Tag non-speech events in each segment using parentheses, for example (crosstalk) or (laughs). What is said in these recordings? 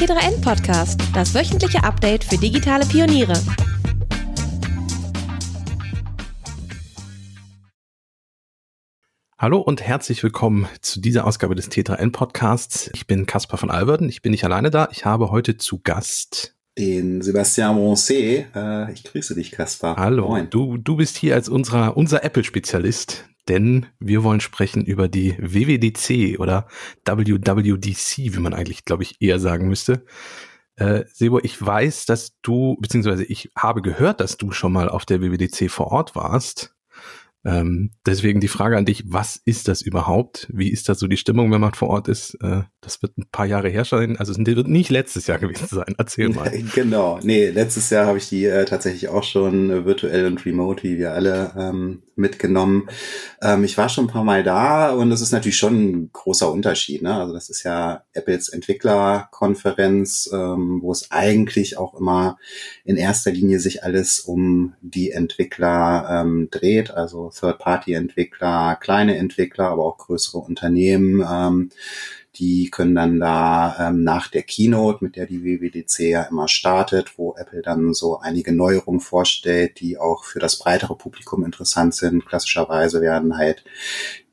T3N Podcast, das wöchentliche Update für digitale Pioniere. Hallo und herzlich willkommen zu dieser Ausgabe des T3N Podcasts. Ich bin Caspar von Alverden. Ich bin nicht alleine da. Ich habe heute zu Gast den Sebastian Moncé. Äh, ich grüße dich, Caspar. Hallo. Moin. Du, du bist hier als unserer, unser Apple-Spezialist denn wir wollen sprechen über die WWDC oder WWDC, wie man eigentlich, glaube ich, eher sagen müsste. Äh, Sebo, ich weiß, dass du, beziehungsweise ich habe gehört, dass du schon mal auf der WWDC vor Ort warst. Ähm, deswegen die Frage an dich, was ist das überhaupt? Wie ist da so die Stimmung, wenn man vor Ort ist? Äh, das wird ein paar Jahre her sein, also es wird nicht letztes Jahr gewesen sein. Erzähl (laughs) mal. Genau, nee, letztes Jahr habe ich die äh, tatsächlich auch schon äh, virtuell und remote, wie wir alle, ähm, mitgenommen. Ähm, ich war schon ein paar Mal da und das ist natürlich schon ein großer Unterschied. Ne? Also das ist ja Apples Entwicklerkonferenz, ähm, wo es eigentlich auch immer in erster Linie sich alles um die Entwickler ähm, dreht, also Third-Party-Entwickler, kleine Entwickler, aber auch größere Unternehmen. Ähm, die können dann da ähm, nach der Keynote, mit der die WWDC ja immer startet, wo Apple dann so einige Neuerungen vorstellt, die auch für das breitere Publikum interessant sind. Klassischerweise werden halt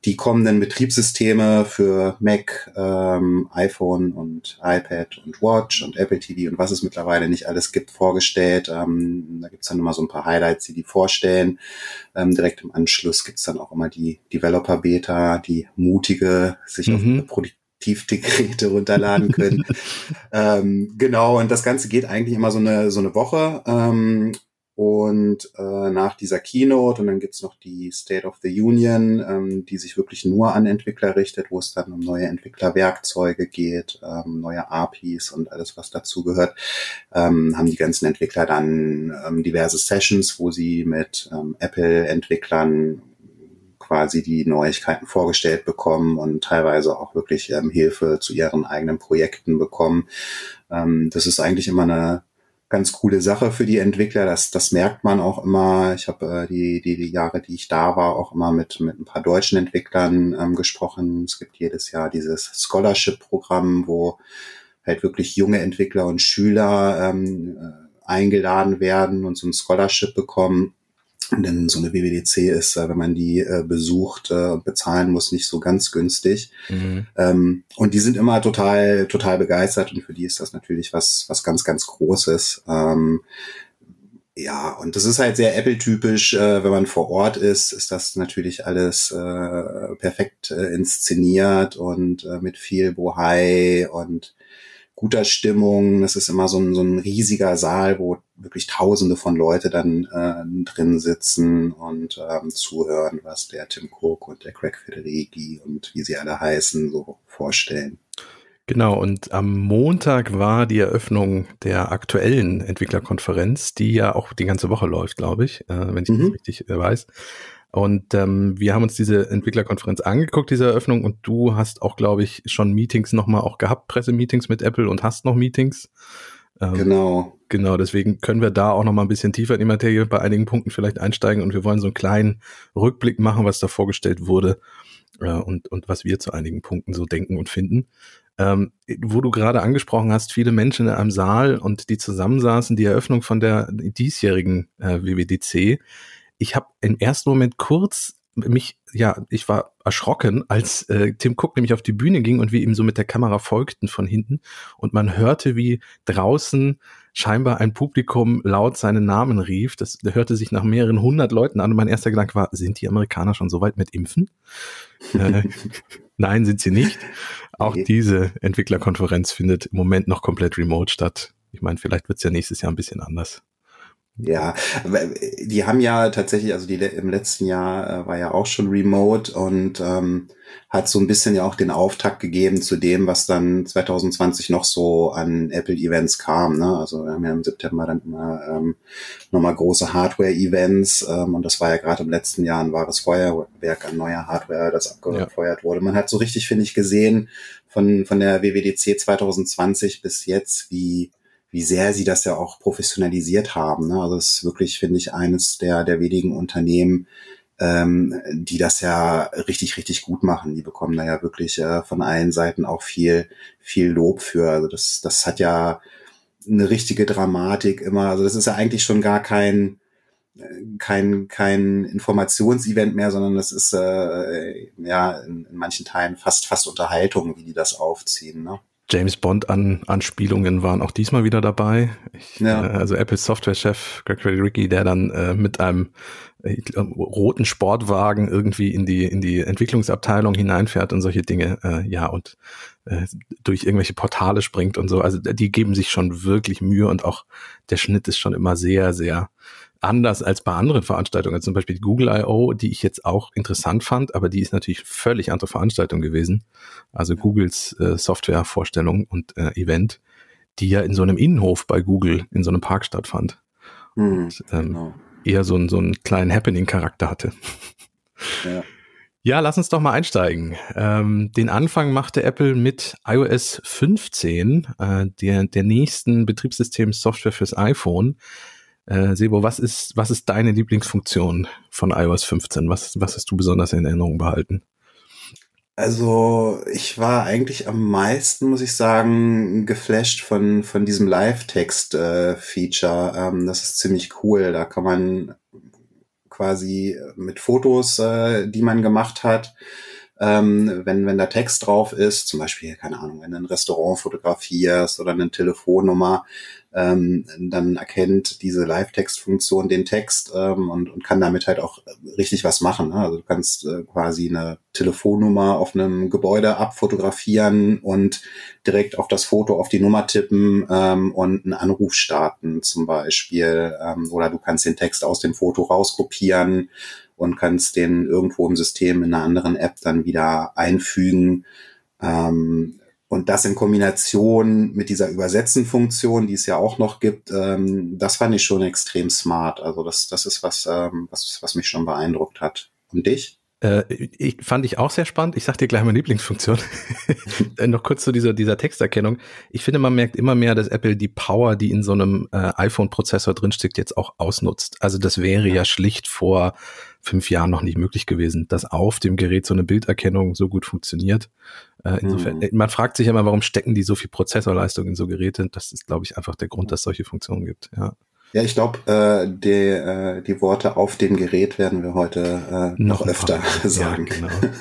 die kommenden Betriebssysteme für Mac, ähm, iPhone und iPad und Watch und Apple TV und was es mittlerweile nicht alles gibt, vorgestellt. Ähm, da gibt's dann immer so ein paar Highlights, die die vorstellen. Ähm, direkt im Anschluss gibt's dann auch immer die Developer Beta, die mutige, sich mhm. auf Tiefdekrete runterladen können. (laughs) ähm, genau, und das Ganze geht eigentlich immer so eine, so eine Woche. Ähm, und äh, nach dieser Keynote und dann gibt's noch die State of the Union, ähm, die sich wirklich nur an Entwickler richtet, wo es dann um neue Entwicklerwerkzeuge geht, ähm, neue APIs und alles, was dazu gehört, ähm, haben die ganzen Entwickler dann ähm, diverse Sessions, wo sie mit ähm, Apple-Entwicklern quasi die Neuigkeiten vorgestellt bekommen und teilweise auch wirklich ähm, Hilfe zu ihren eigenen Projekten bekommen. Ähm, das ist eigentlich immer eine ganz coole Sache für die Entwickler. Das, das merkt man auch immer. Ich habe äh, die, die, die Jahre, die ich da war, auch immer mit, mit ein paar deutschen Entwicklern ähm, gesprochen. Es gibt jedes Jahr dieses Scholarship-Programm, wo halt wirklich junge Entwickler und Schüler ähm, äh, eingeladen werden und so ein Scholarship bekommen denn so eine WWDC ist, wenn man die äh, besucht äh, und bezahlen muss, nicht so ganz günstig. Mhm. Ähm, und die sind immer total, total begeistert und für die ist das natürlich was, was ganz, ganz Großes. Ähm, ja, und das ist halt sehr Apple-typisch. Äh, wenn man vor Ort ist, ist das natürlich alles perfekt inszeniert und mit viel Bohai und guter Stimmung. Es ist immer so ein, so ein riesiger Saal, wo wirklich Tausende von Leute dann äh, drin sitzen und ähm, zuhören, was der Tim Cook und der Craig Federighi und wie sie alle heißen, so vorstellen. Genau, und am Montag war die Eröffnung der aktuellen Entwicklerkonferenz, die ja auch die ganze Woche läuft, glaube ich, äh, wenn ich mhm. das richtig äh, weiß. Und ähm, wir haben uns diese Entwicklerkonferenz angeguckt, diese Eröffnung, und du hast auch, glaube ich, schon Meetings nochmal auch gehabt, Pressemeetings mit Apple und hast noch Meetings. Ähm, genau. Genau, deswegen können wir da auch nochmal ein bisschen tiefer in die Materie bei einigen Punkten vielleicht einsteigen und wir wollen so einen kleinen Rückblick machen, was da vorgestellt wurde äh, und, und was wir zu einigen Punkten so denken und finden. Ähm, wo du gerade angesprochen hast, viele Menschen in einem Saal und die zusammensaßen, die Eröffnung von der diesjährigen äh, WWDC ich habe im ersten Moment kurz mich, ja, ich war erschrocken, als äh, Tim Cook nämlich auf die Bühne ging und wir ihm so mit der Kamera folgten von hinten und man hörte, wie draußen scheinbar ein Publikum laut seinen Namen rief. Das hörte sich nach mehreren hundert Leuten an und mein erster Gedanke war, sind die Amerikaner schon so weit mit Impfen? äh, (laughs) nein, sind sie nicht. Auch diese Entwicklerkonferenz findet im Moment noch komplett remote statt. Ich meine, vielleicht wird es ja nächstes Jahr ein bisschen anders. Ja, die haben ja tatsächlich, also die im letzten Jahr äh, war ja auch schon remote und ähm, hat so ein bisschen ja auch den Auftakt gegeben zu dem, was dann 2020 noch so an Apple-Events kam. Ne? Also wir haben ja im September dann immer ähm, nochmal große Hardware-Events ähm, und das war ja gerade im letzten Jahr ein wahres Feuerwerk an neuer Hardware, das abgefeuert ja. wurde. Man hat so richtig, finde ich, gesehen von, von der WWDC 2020 bis jetzt, wie wie sehr sie das ja auch professionalisiert haben. Ne? Also es ist wirklich, finde ich, eines der, der wenigen Unternehmen, ähm, die das ja richtig, richtig gut machen. Die bekommen da ja wirklich äh, von allen Seiten auch viel, viel Lob für. Also das, das hat ja eine richtige Dramatik immer. Also das ist ja eigentlich schon gar kein, kein, kein Informationsevent mehr, sondern das ist äh, ja in, in manchen Teilen fast, fast Unterhaltung, wie die das aufziehen. Ne? James Bond an Anspielungen waren auch diesmal wieder dabei. Ich, ja. äh, also Apple Software-Chef Greg Ricky, der dann äh, mit einem äh, roten Sportwagen irgendwie in die in die Entwicklungsabteilung hineinfährt und solche Dinge, äh, ja und äh, durch irgendwelche Portale springt und so. Also die geben sich schon wirklich Mühe und auch der Schnitt ist schon immer sehr sehr anders als bei anderen Veranstaltungen, also zum Beispiel Google I.O., die ich jetzt auch interessant fand, aber die ist natürlich völlig andere Veranstaltung gewesen. Also Googles äh, Softwarevorstellung und äh, Event, die ja in so einem Innenhof bei Google in so einem Park stattfand. Mhm, und, ähm, genau. eher so, ein, so einen kleinen Happening-Charakter hatte. Ja. Ja, lass uns doch mal einsteigen. Ähm, den Anfang machte Apple mit iOS 15, äh, der, der nächsten Betriebssystem-Software fürs iPhone. Äh, Sebo, was ist, was ist deine Lieblingsfunktion von iOS 15? Was, was hast du besonders in Erinnerung behalten? Also ich war eigentlich am meisten, muss ich sagen, geflasht von, von diesem Live-Text-Feature. Äh, ähm, das ist ziemlich cool. Da kann man quasi mit Fotos, äh, die man gemacht hat, ähm, wenn, wenn da Text drauf ist, zum Beispiel, keine Ahnung, wenn du ein Restaurant fotografierst oder eine Telefonnummer, ähm, dann erkennt diese Live-Text-Funktion den Text ähm, und, und kann damit halt auch richtig was machen. Ne? Also du kannst äh, quasi eine Telefonnummer auf einem Gebäude abfotografieren und direkt auf das Foto auf die Nummer tippen ähm, und einen Anruf starten zum Beispiel. Ähm, oder du kannst den Text aus dem Foto rauskopieren und kannst den irgendwo im System in einer anderen App dann wieder einfügen. Ähm, und das in Kombination mit dieser Übersetzen-Funktion, die es ja auch noch gibt, ähm, das fand ich schon extrem smart. Also das, das ist was, ähm, was, was mich schon beeindruckt hat. Und dich? Äh, ich, fand ich auch sehr spannend. Ich sag dir gleich meine Lieblingsfunktion. (laughs) Äh, noch kurz zu dieser, dieser Texterkennung. Ich finde, man merkt immer mehr, dass Apple die Power, die in so einem äh, iPhone-Prozessor drinsteckt, jetzt auch ausnutzt. Also das wäre ja. ja schlicht vor fünf Jahren noch nicht möglich gewesen, dass auf dem Gerät so eine Bilderkennung so gut funktioniert. Äh, insofern, mhm. man fragt sich immer, warum stecken die so viel Prozessorleistung in so Geräte? Das ist, glaube ich, einfach der Grund, dass es solche Funktionen gibt. Ja. Ja, ich glaube, äh, die, äh, die Worte auf dem Gerät werden wir heute äh, noch, noch öfter (laughs) sagen. Ja, genau.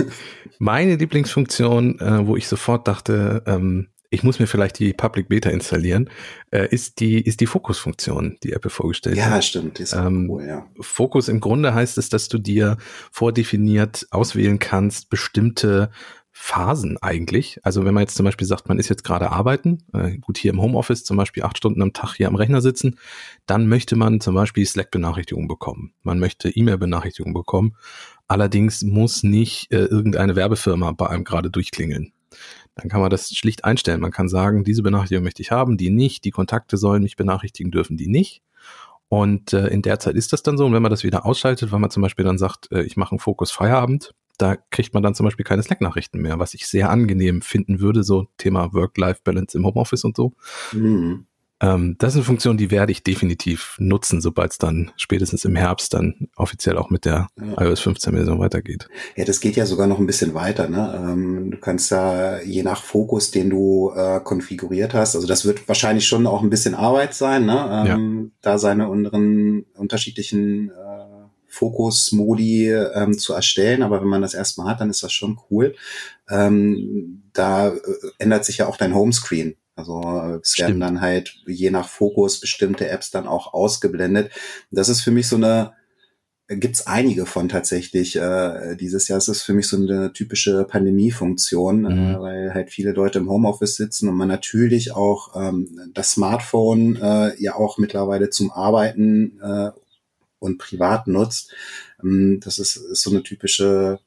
Meine Lieblingsfunktion, äh, wo ich sofort dachte, ähm, ich muss mir vielleicht die Public Beta installieren, äh, ist die, ist die Fokus-Funktion, die Apple vorgestellt ja, hat. Ja, stimmt. Ist ähm, cool, ja. Fokus im Grunde heißt es, dass du dir vordefiniert auswählen kannst, bestimmte Phasen eigentlich. Also wenn man jetzt zum Beispiel sagt, man ist jetzt gerade arbeiten, äh, gut hier im Homeoffice zum Beispiel acht Stunden am Tag hier am Rechner sitzen, dann möchte man zum Beispiel Slack-Benachrichtigungen bekommen. Man möchte E-Mail-Benachrichtigungen bekommen. Allerdings muss nicht äh, irgendeine Werbefirma bei einem gerade durchklingeln. Dann kann man das schlicht einstellen. Man kann sagen, diese Benachrichtigung möchte ich haben, die nicht, die Kontakte sollen mich benachrichtigen dürfen, die nicht. Und äh, in der Zeit ist das dann so. Und wenn man das wieder ausschaltet, weil man zum Beispiel dann sagt, äh, ich mache einen Fokus Feierabend, da kriegt man dann zum Beispiel keine Slack-Nachrichten mehr, was ich sehr angenehm finden würde, so Thema Work-Life-Balance im Homeoffice und so. Mhm. Ähm, das ist eine Funktion, die werde ich definitiv nutzen, sobald es dann spätestens im Herbst dann offiziell auch mit der ja. iOS 15 Version weitergeht. Ja, das geht ja sogar noch ein bisschen weiter. Ne? Ähm, du kannst da je nach Fokus, den du äh, konfiguriert hast, also das wird wahrscheinlich schon auch ein bisschen Arbeit sein, ne? Ähm, ja. da seine unteren, unterschiedlichen äh, Fokus-Modi ähm, zu erstellen. Aber wenn man das erstmal hat, dann ist das schon cool. Ähm, da äh, ändert sich ja auch dein Homescreen. Also es Stimmt. werden dann halt je nach Fokus bestimmte Apps dann auch ausgeblendet. Das ist für mich so eine, gibt's einige von tatsächlich äh, dieses Jahr. Es ist für mich so eine typische Pandemiefunktion, äh, mhm. äh, weil halt viele Leute im Homeoffice sitzen und man natürlich auch ähm, das Smartphone äh, ja auch mittlerweile zum Arbeiten äh, und privat nutzt. Ähm, das ist, ist so eine typische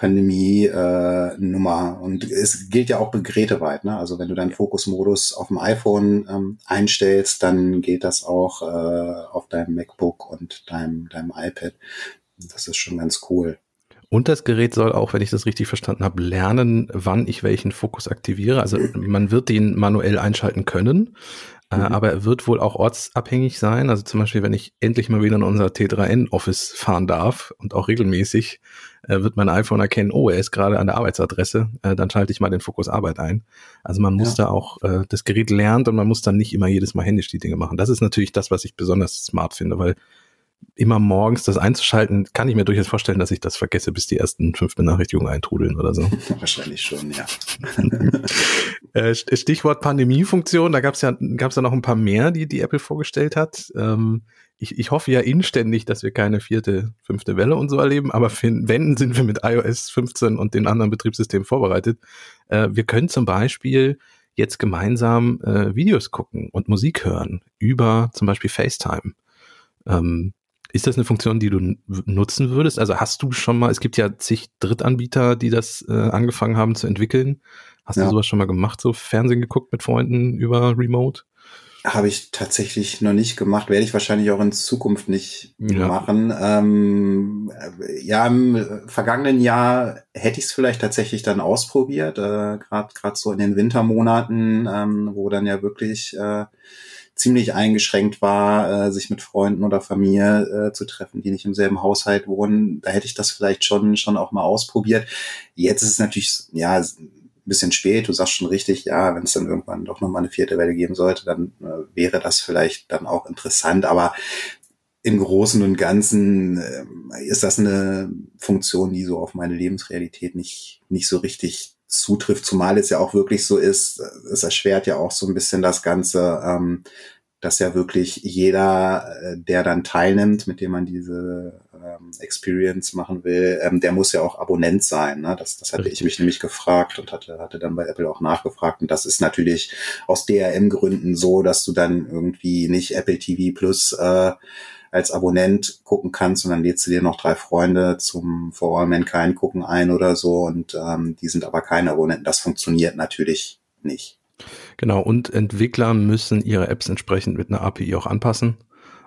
Pandemie-Nummer. Äh, und es gilt ja auch geräteweit. Ne? Also wenn du deinen Fokusmodus auf dem iPhone ähm, einstellst, dann geht das auch äh, auf deinem MacBook und deinem, deinem iPad. Das ist schon ganz cool. Und das Gerät soll auch, wenn ich das richtig verstanden habe, lernen, wann ich welchen Fokus aktiviere. Also man wird den manuell einschalten können, mhm. aber er wird wohl auch ortsabhängig sein. Also zum Beispiel, wenn ich endlich mal wieder in unser T3N-Office fahren darf und auch regelmäßig, äh, wird mein iPhone erkennen, oh, er ist gerade an der Arbeitsadresse, äh, dann schalte ich mal den Fokus Arbeit ein. Also man muss ja. da auch, äh, das Gerät lernt und man muss dann nicht immer jedes Mal händisch die Dinge machen. Das ist natürlich das, was ich besonders smart finde, weil immer morgens das einzuschalten, kann ich mir durchaus vorstellen, dass ich das vergesse, bis die ersten fünf Benachrichtigungen eintrudeln oder so. (laughs) Wahrscheinlich schon, ja. (laughs) Äh, Stichwort Pandemiefunktion, da gab es ja, gab's ja noch ein paar mehr, die die Apple vorgestellt hat. Ähm, ich, ich hoffe ja inständig, dass wir keine vierte, fünfte Welle und so erleben, aber wenn, sind wir mit iOS 15 und den anderen Betriebssystemen vorbereitet. Äh, wir können zum Beispiel jetzt gemeinsam äh, Videos gucken und Musik hören über zum Beispiel FaceTime. Ähm, ist das eine Funktion, die du nutzen würdest? Also hast du schon mal, es gibt ja zig Drittanbieter, die das äh, angefangen haben zu entwickeln. Hast ja. du sowas schon mal gemacht, so Fernsehen geguckt mit Freunden über Remote? Habe ich tatsächlich noch nicht gemacht, werde ich wahrscheinlich auch in Zukunft nicht ja. machen. Ähm, ja, im vergangenen Jahr hätte ich es vielleicht tatsächlich dann ausprobiert, äh, gerade gerade so in den Wintermonaten, ähm, wo dann ja wirklich äh, ziemlich eingeschränkt war, äh, sich mit Freunden oder Familie äh, zu treffen, die nicht im selben Haushalt wohnen. Da hätte ich das vielleicht schon, schon auch mal ausprobiert. Jetzt ist es natürlich, ja, ein bisschen spät. Du sagst schon richtig, ja, wenn es dann irgendwann doch nochmal eine vierte Welle geben sollte, dann äh, wäre das vielleicht dann auch interessant. Aber im Großen und Ganzen äh, ist das eine Funktion, die so auf meine Lebensrealität nicht, nicht so richtig zutrifft, zumal es ja auch wirklich so ist, es erschwert ja auch so ein bisschen das Ganze, ähm, dass ja wirklich jeder, äh, der dann teilnimmt, mit dem man diese ähm, Experience machen will, ähm, der muss ja auch Abonnent sein. Ne? Das, das hatte Richtig. ich mich nämlich gefragt und hatte, hatte dann bei Apple auch nachgefragt. Und das ist natürlich aus DRM-Gründen so, dass du dann irgendwie nicht Apple TV Plus äh, als Abonnent gucken kannst und dann lädst du dir noch drei Freunde zum For All Mankind gucken ein oder so und ähm, die sind aber keine Abonnenten. Das funktioniert natürlich nicht. Genau, und Entwickler müssen ihre Apps entsprechend mit einer API auch anpassen.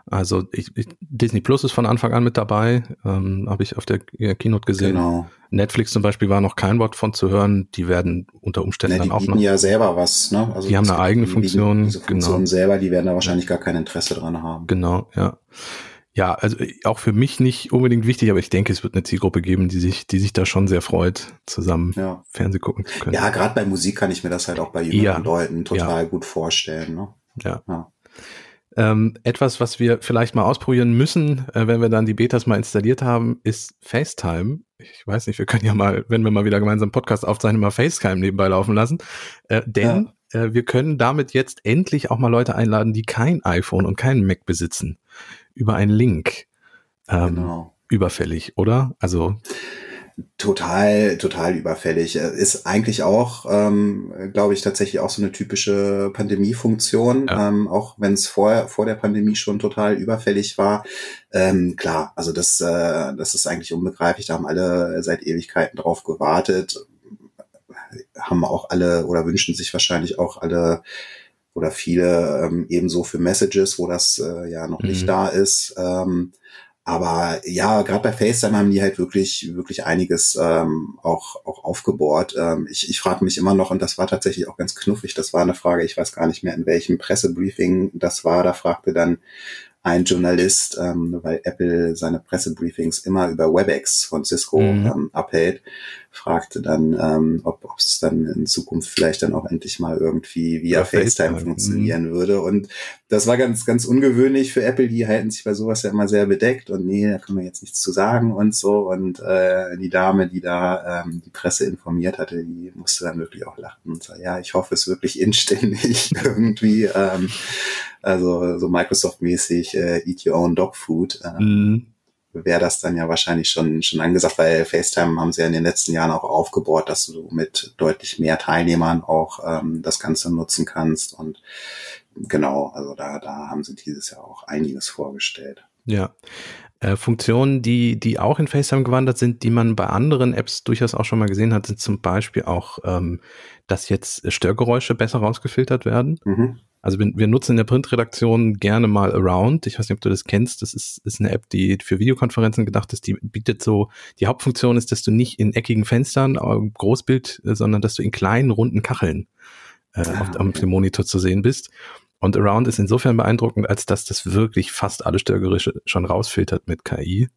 Also ich, ich, Disney Plus ist von Anfang an mit dabei, ähm, habe ich auf der Keynote gesehen. Genau. Netflix zum Beispiel war noch kein Wort von zu hören. Die werden unter Umständen ja, dann auch noch. Die ja selber was, ne? Also die haben eine eigene Funktion. Die, diese Funktion genau. selber, die werden da wahrscheinlich gar kein Interesse dran haben. Genau, ja. Ja, also auch für mich nicht unbedingt wichtig, aber ich denke, es wird eine Zielgruppe geben, die sich, die sich da schon sehr freut, zusammen ja. Fernseh gucken zu können. Ja, gerade bei Musik kann ich mir das halt auch bei jüngeren ja. Leuten total ja. gut vorstellen. Ne? Ja. ja. Ähm, etwas, was wir vielleicht mal ausprobieren müssen, äh, wenn wir dann die Betas mal installiert haben, ist FaceTime. Ich weiß nicht, wir können ja mal, wenn wir mal wieder gemeinsam Podcast aufzeichnen, mal FaceTime nebenbei laufen lassen. Äh, denn ja. äh, wir können damit jetzt endlich auch mal Leute einladen, die kein iPhone und keinen Mac besitzen. Über einen Link. Ähm, genau. Überfällig, oder? Also total, total überfällig. Äh, ist eigentlich auch, ähm, glaube ich, tatsächlich auch so eine typische Pandemiefunktion, ja. ähm, auch wenn es vor, vor der Pandemie schon total überfällig war. Ähm, klar, also das, äh, das ist eigentlich unbegreiflich. Da haben alle seit Ewigkeiten drauf gewartet, haben auch alle oder wünschen sich wahrscheinlich auch alle oder viele ähm, ebenso für Messages, wo das äh, ja noch mhm. nicht da ist. Ähm, aber ja, gerade bei FaceTime haben die halt wirklich, wirklich einiges ähm, auch, auch aufgebohrt. Ähm, ich ich frage mich immer noch, und das war tatsächlich auch ganz knuffig, das war eine Frage, ich weiß gar nicht mehr, in welchem Pressebriefing das war. Da fragte dann ein Journalist, ähm, weil Apple seine Pressebriefings immer über WebEx von Cisco mhm. ähm, abhält, fragte dann, ähm, ob es dann in Zukunft vielleicht dann auch endlich mal irgendwie via ja, FaceTime, FaceTime funktionieren mhm. würde. Und das war ganz, ganz ungewöhnlich für Apple. Die halten sich bei sowas ja immer sehr bedeckt und nee, da kann man jetzt nichts zu sagen und so. Und äh, die Dame, die da ähm, die Presse informiert hatte, die musste dann wirklich auch lachen und sagen, ja, ich hoffe es wirklich inständig (laughs) irgendwie. Ähm, also so Microsoft-mäßig äh, Eat Your Own Dog Food. Äh, mhm. Wäre das dann ja wahrscheinlich schon, schon angesagt, weil FaceTime haben sie ja in den letzten Jahren auch aufgebaut, dass du mit deutlich mehr Teilnehmern auch ähm, das Ganze nutzen kannst. Und genau, also da, da haben sie dieses Jahr auch einiges vorgestellt. Ja. Äh, Funktionen, die, die auch in FaceTime gewandert sind, die man bei anderen Apps durchaus auch schon mal gesehen hat, sind zum Beispiel auch, ähm, dass jetzt Störgeräusche besser rausgefiltert werden. Mhm. Also wir, nutzen in der Printredaktion gerne mal Around. Ich weiß nicht, ob du das kennst. Das ist, ist eine App, die für Videokonferenzen gedacht ist. Die bietet so, die Hauptfunktion ist, dass du nicht in eckigen Fenstern, äh, Großbild, äh, sondern dass du in kleinen, runden Kacheln äh, ah, auf, okay. dem Monitor zu sehen bist. Und Around ist insofern beeindruckend, als dass das wirklich fast alle Störgeräusche schon rausfiltert mit KI.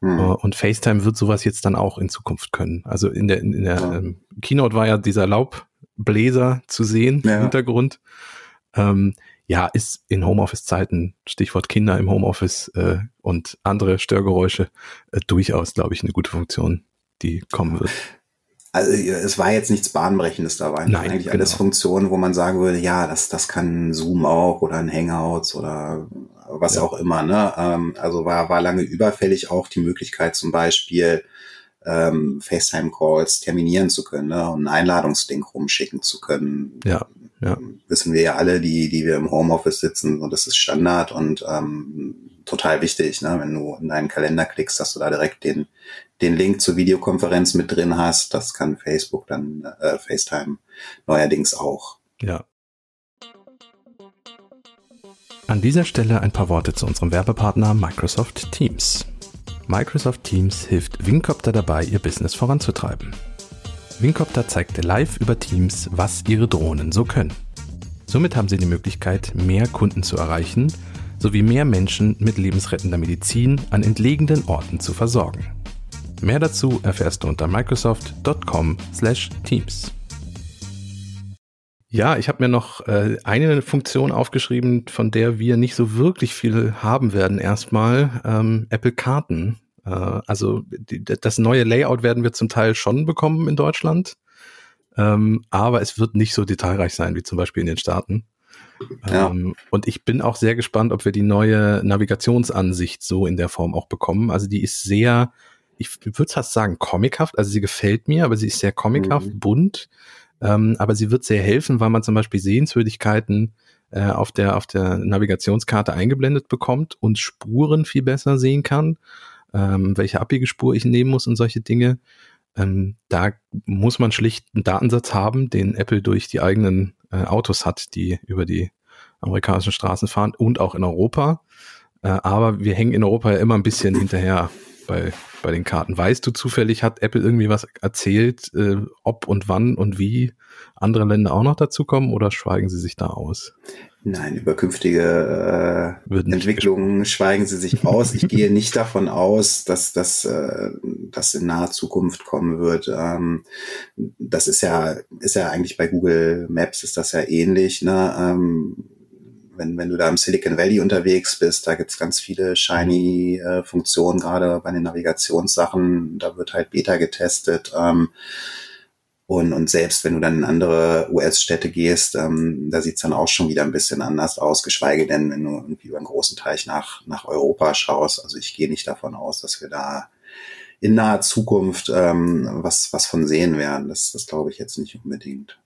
Mhm. Und FaceTime wird sowas jetzt dann auch in Zukunft können. Also in der, in der ja. ähm, Keynote war ja dieser Laubbläser zu sehen ja. im Hintergrund. Ähm, ja, ist in Homeoffice-Zeiten, Stichwort Kinder im Homeoffice äh, und andere Störgeräusche, äh, durchaus, glaube ich, eine gute Funktion, die kommen wird. Also es war jetzt nichts Bahnbrechendes dabei. Nein, eigentlich genau. alles Funktionen, wo man sagen würde, ja, das, das kann Zoom auch oder ein Hangouts oder was ja. auch immer. Ne? Ähm, also war, war lange überfällig auch die Möglichkeit zum Beispiel ähm, FaceTime-Calls terminieren zu können ne? und einen Einladungslink rumschicken zu können. Ja, ja. Wissen wir ja alle, die, die wir im Homeoffice sitzen und das ist Standard und ähm, total wichtig, ne? wenn du in deinen Kalender klickst, dass du da direkt den, den Link zur Videokonferenz mit drin hast. Das kann Facebook dann, äh, FaceTime neuerdings auch. Ja. An dieser Stelle ein paar Worte zu unserem Werbepartner Microsoft Teams. Microsoft Teams hilft Wingcopter dabei, ihr Business voranzutreiben. Wingcopter zeigte live über Teams, was ihre Drohnen so können. Somit haben sie die Möglichkeit, mehr Kunden zu erreichen, sowie mehr Menschen mit lebensrettender Medizin an entlegenen Orten zu versorgen. Mehr dazu erfährst du unter microsoft.com/teams. Ja, ich habe mir noch äh, eine Funktion aufgeschrieben, von der wir nicht so wirklich viel haben werden. Erstmal ähm, Apple Karten. Äh, also die, das neue Layout werden wir zum Teil schon bekommen in Deutschland, ähm, aber es wird nicht so detailreich sein wie zum Beispiel in den Staaten. Ja. Ähm, und ich bin auch sehr gespannt, ob wir die neue Navigationsansicht so in der Form auch bekommen. Also die ist sehr, ich würde fast sagen, comichaft. Also sie gefällt mir, aber sie ist sehr comichaft, mhm. bunt. Ähm, aber sie wird sehr helfen, weil man zum Beispiel Sehenswürdigkeiten äh, auf der auf der Navigationskarte eingeblendet bekommt und Spuren viel besser sehen kann, ähm, welche Abbiegespur ich nehmen muss und solche Dinge. Ähm, da muss man schlicht einen Datensatz haben, den Apple durch die eigenen äh, Autos hat, die über die amerikanischen Straßen fahren und auch in Europa. Äh, aber wir hängen in Europa ja immer ein bisschen hinterher bei, bei den Karten. Weißt du zufällig, hat Apple irgendwie was erzählt, äh, ob und wann und wie andere Länder auch noch dazukommen oder schweigen sie sich da aus? Nein, über künftige äh, Entwicklungen schweigen sie sich aus. Ich (laughs) gehe nicht davon aus, dass das äh, das in naher Zukunft kommen wird. Ähm, das ist ja ist ja eigentlich bei Google Maps ist das ja ähnlich. Ne? Ähm, wenn, wenn du da im Silicon Valley unterwegs bist, da gibt's ganz viele shiny äh, Funktionen, gerade bei den Navigationssachen, da wird halt Beta getestet. Ähm, und, und selbst wenn du dann in andere US-Städte gehst, ähm, da sieht's dann auch schon wieder ein bisschen anders aus, geschweige denn, wenn du irgendwie über einen großen Teich nach, nach Europa schaust. Also ich gehe nicht davon aus, dass wir da in naher Zukunft ähm, was, was von sehen werden. Das, das glaube ich jetzt nicht unbedingt.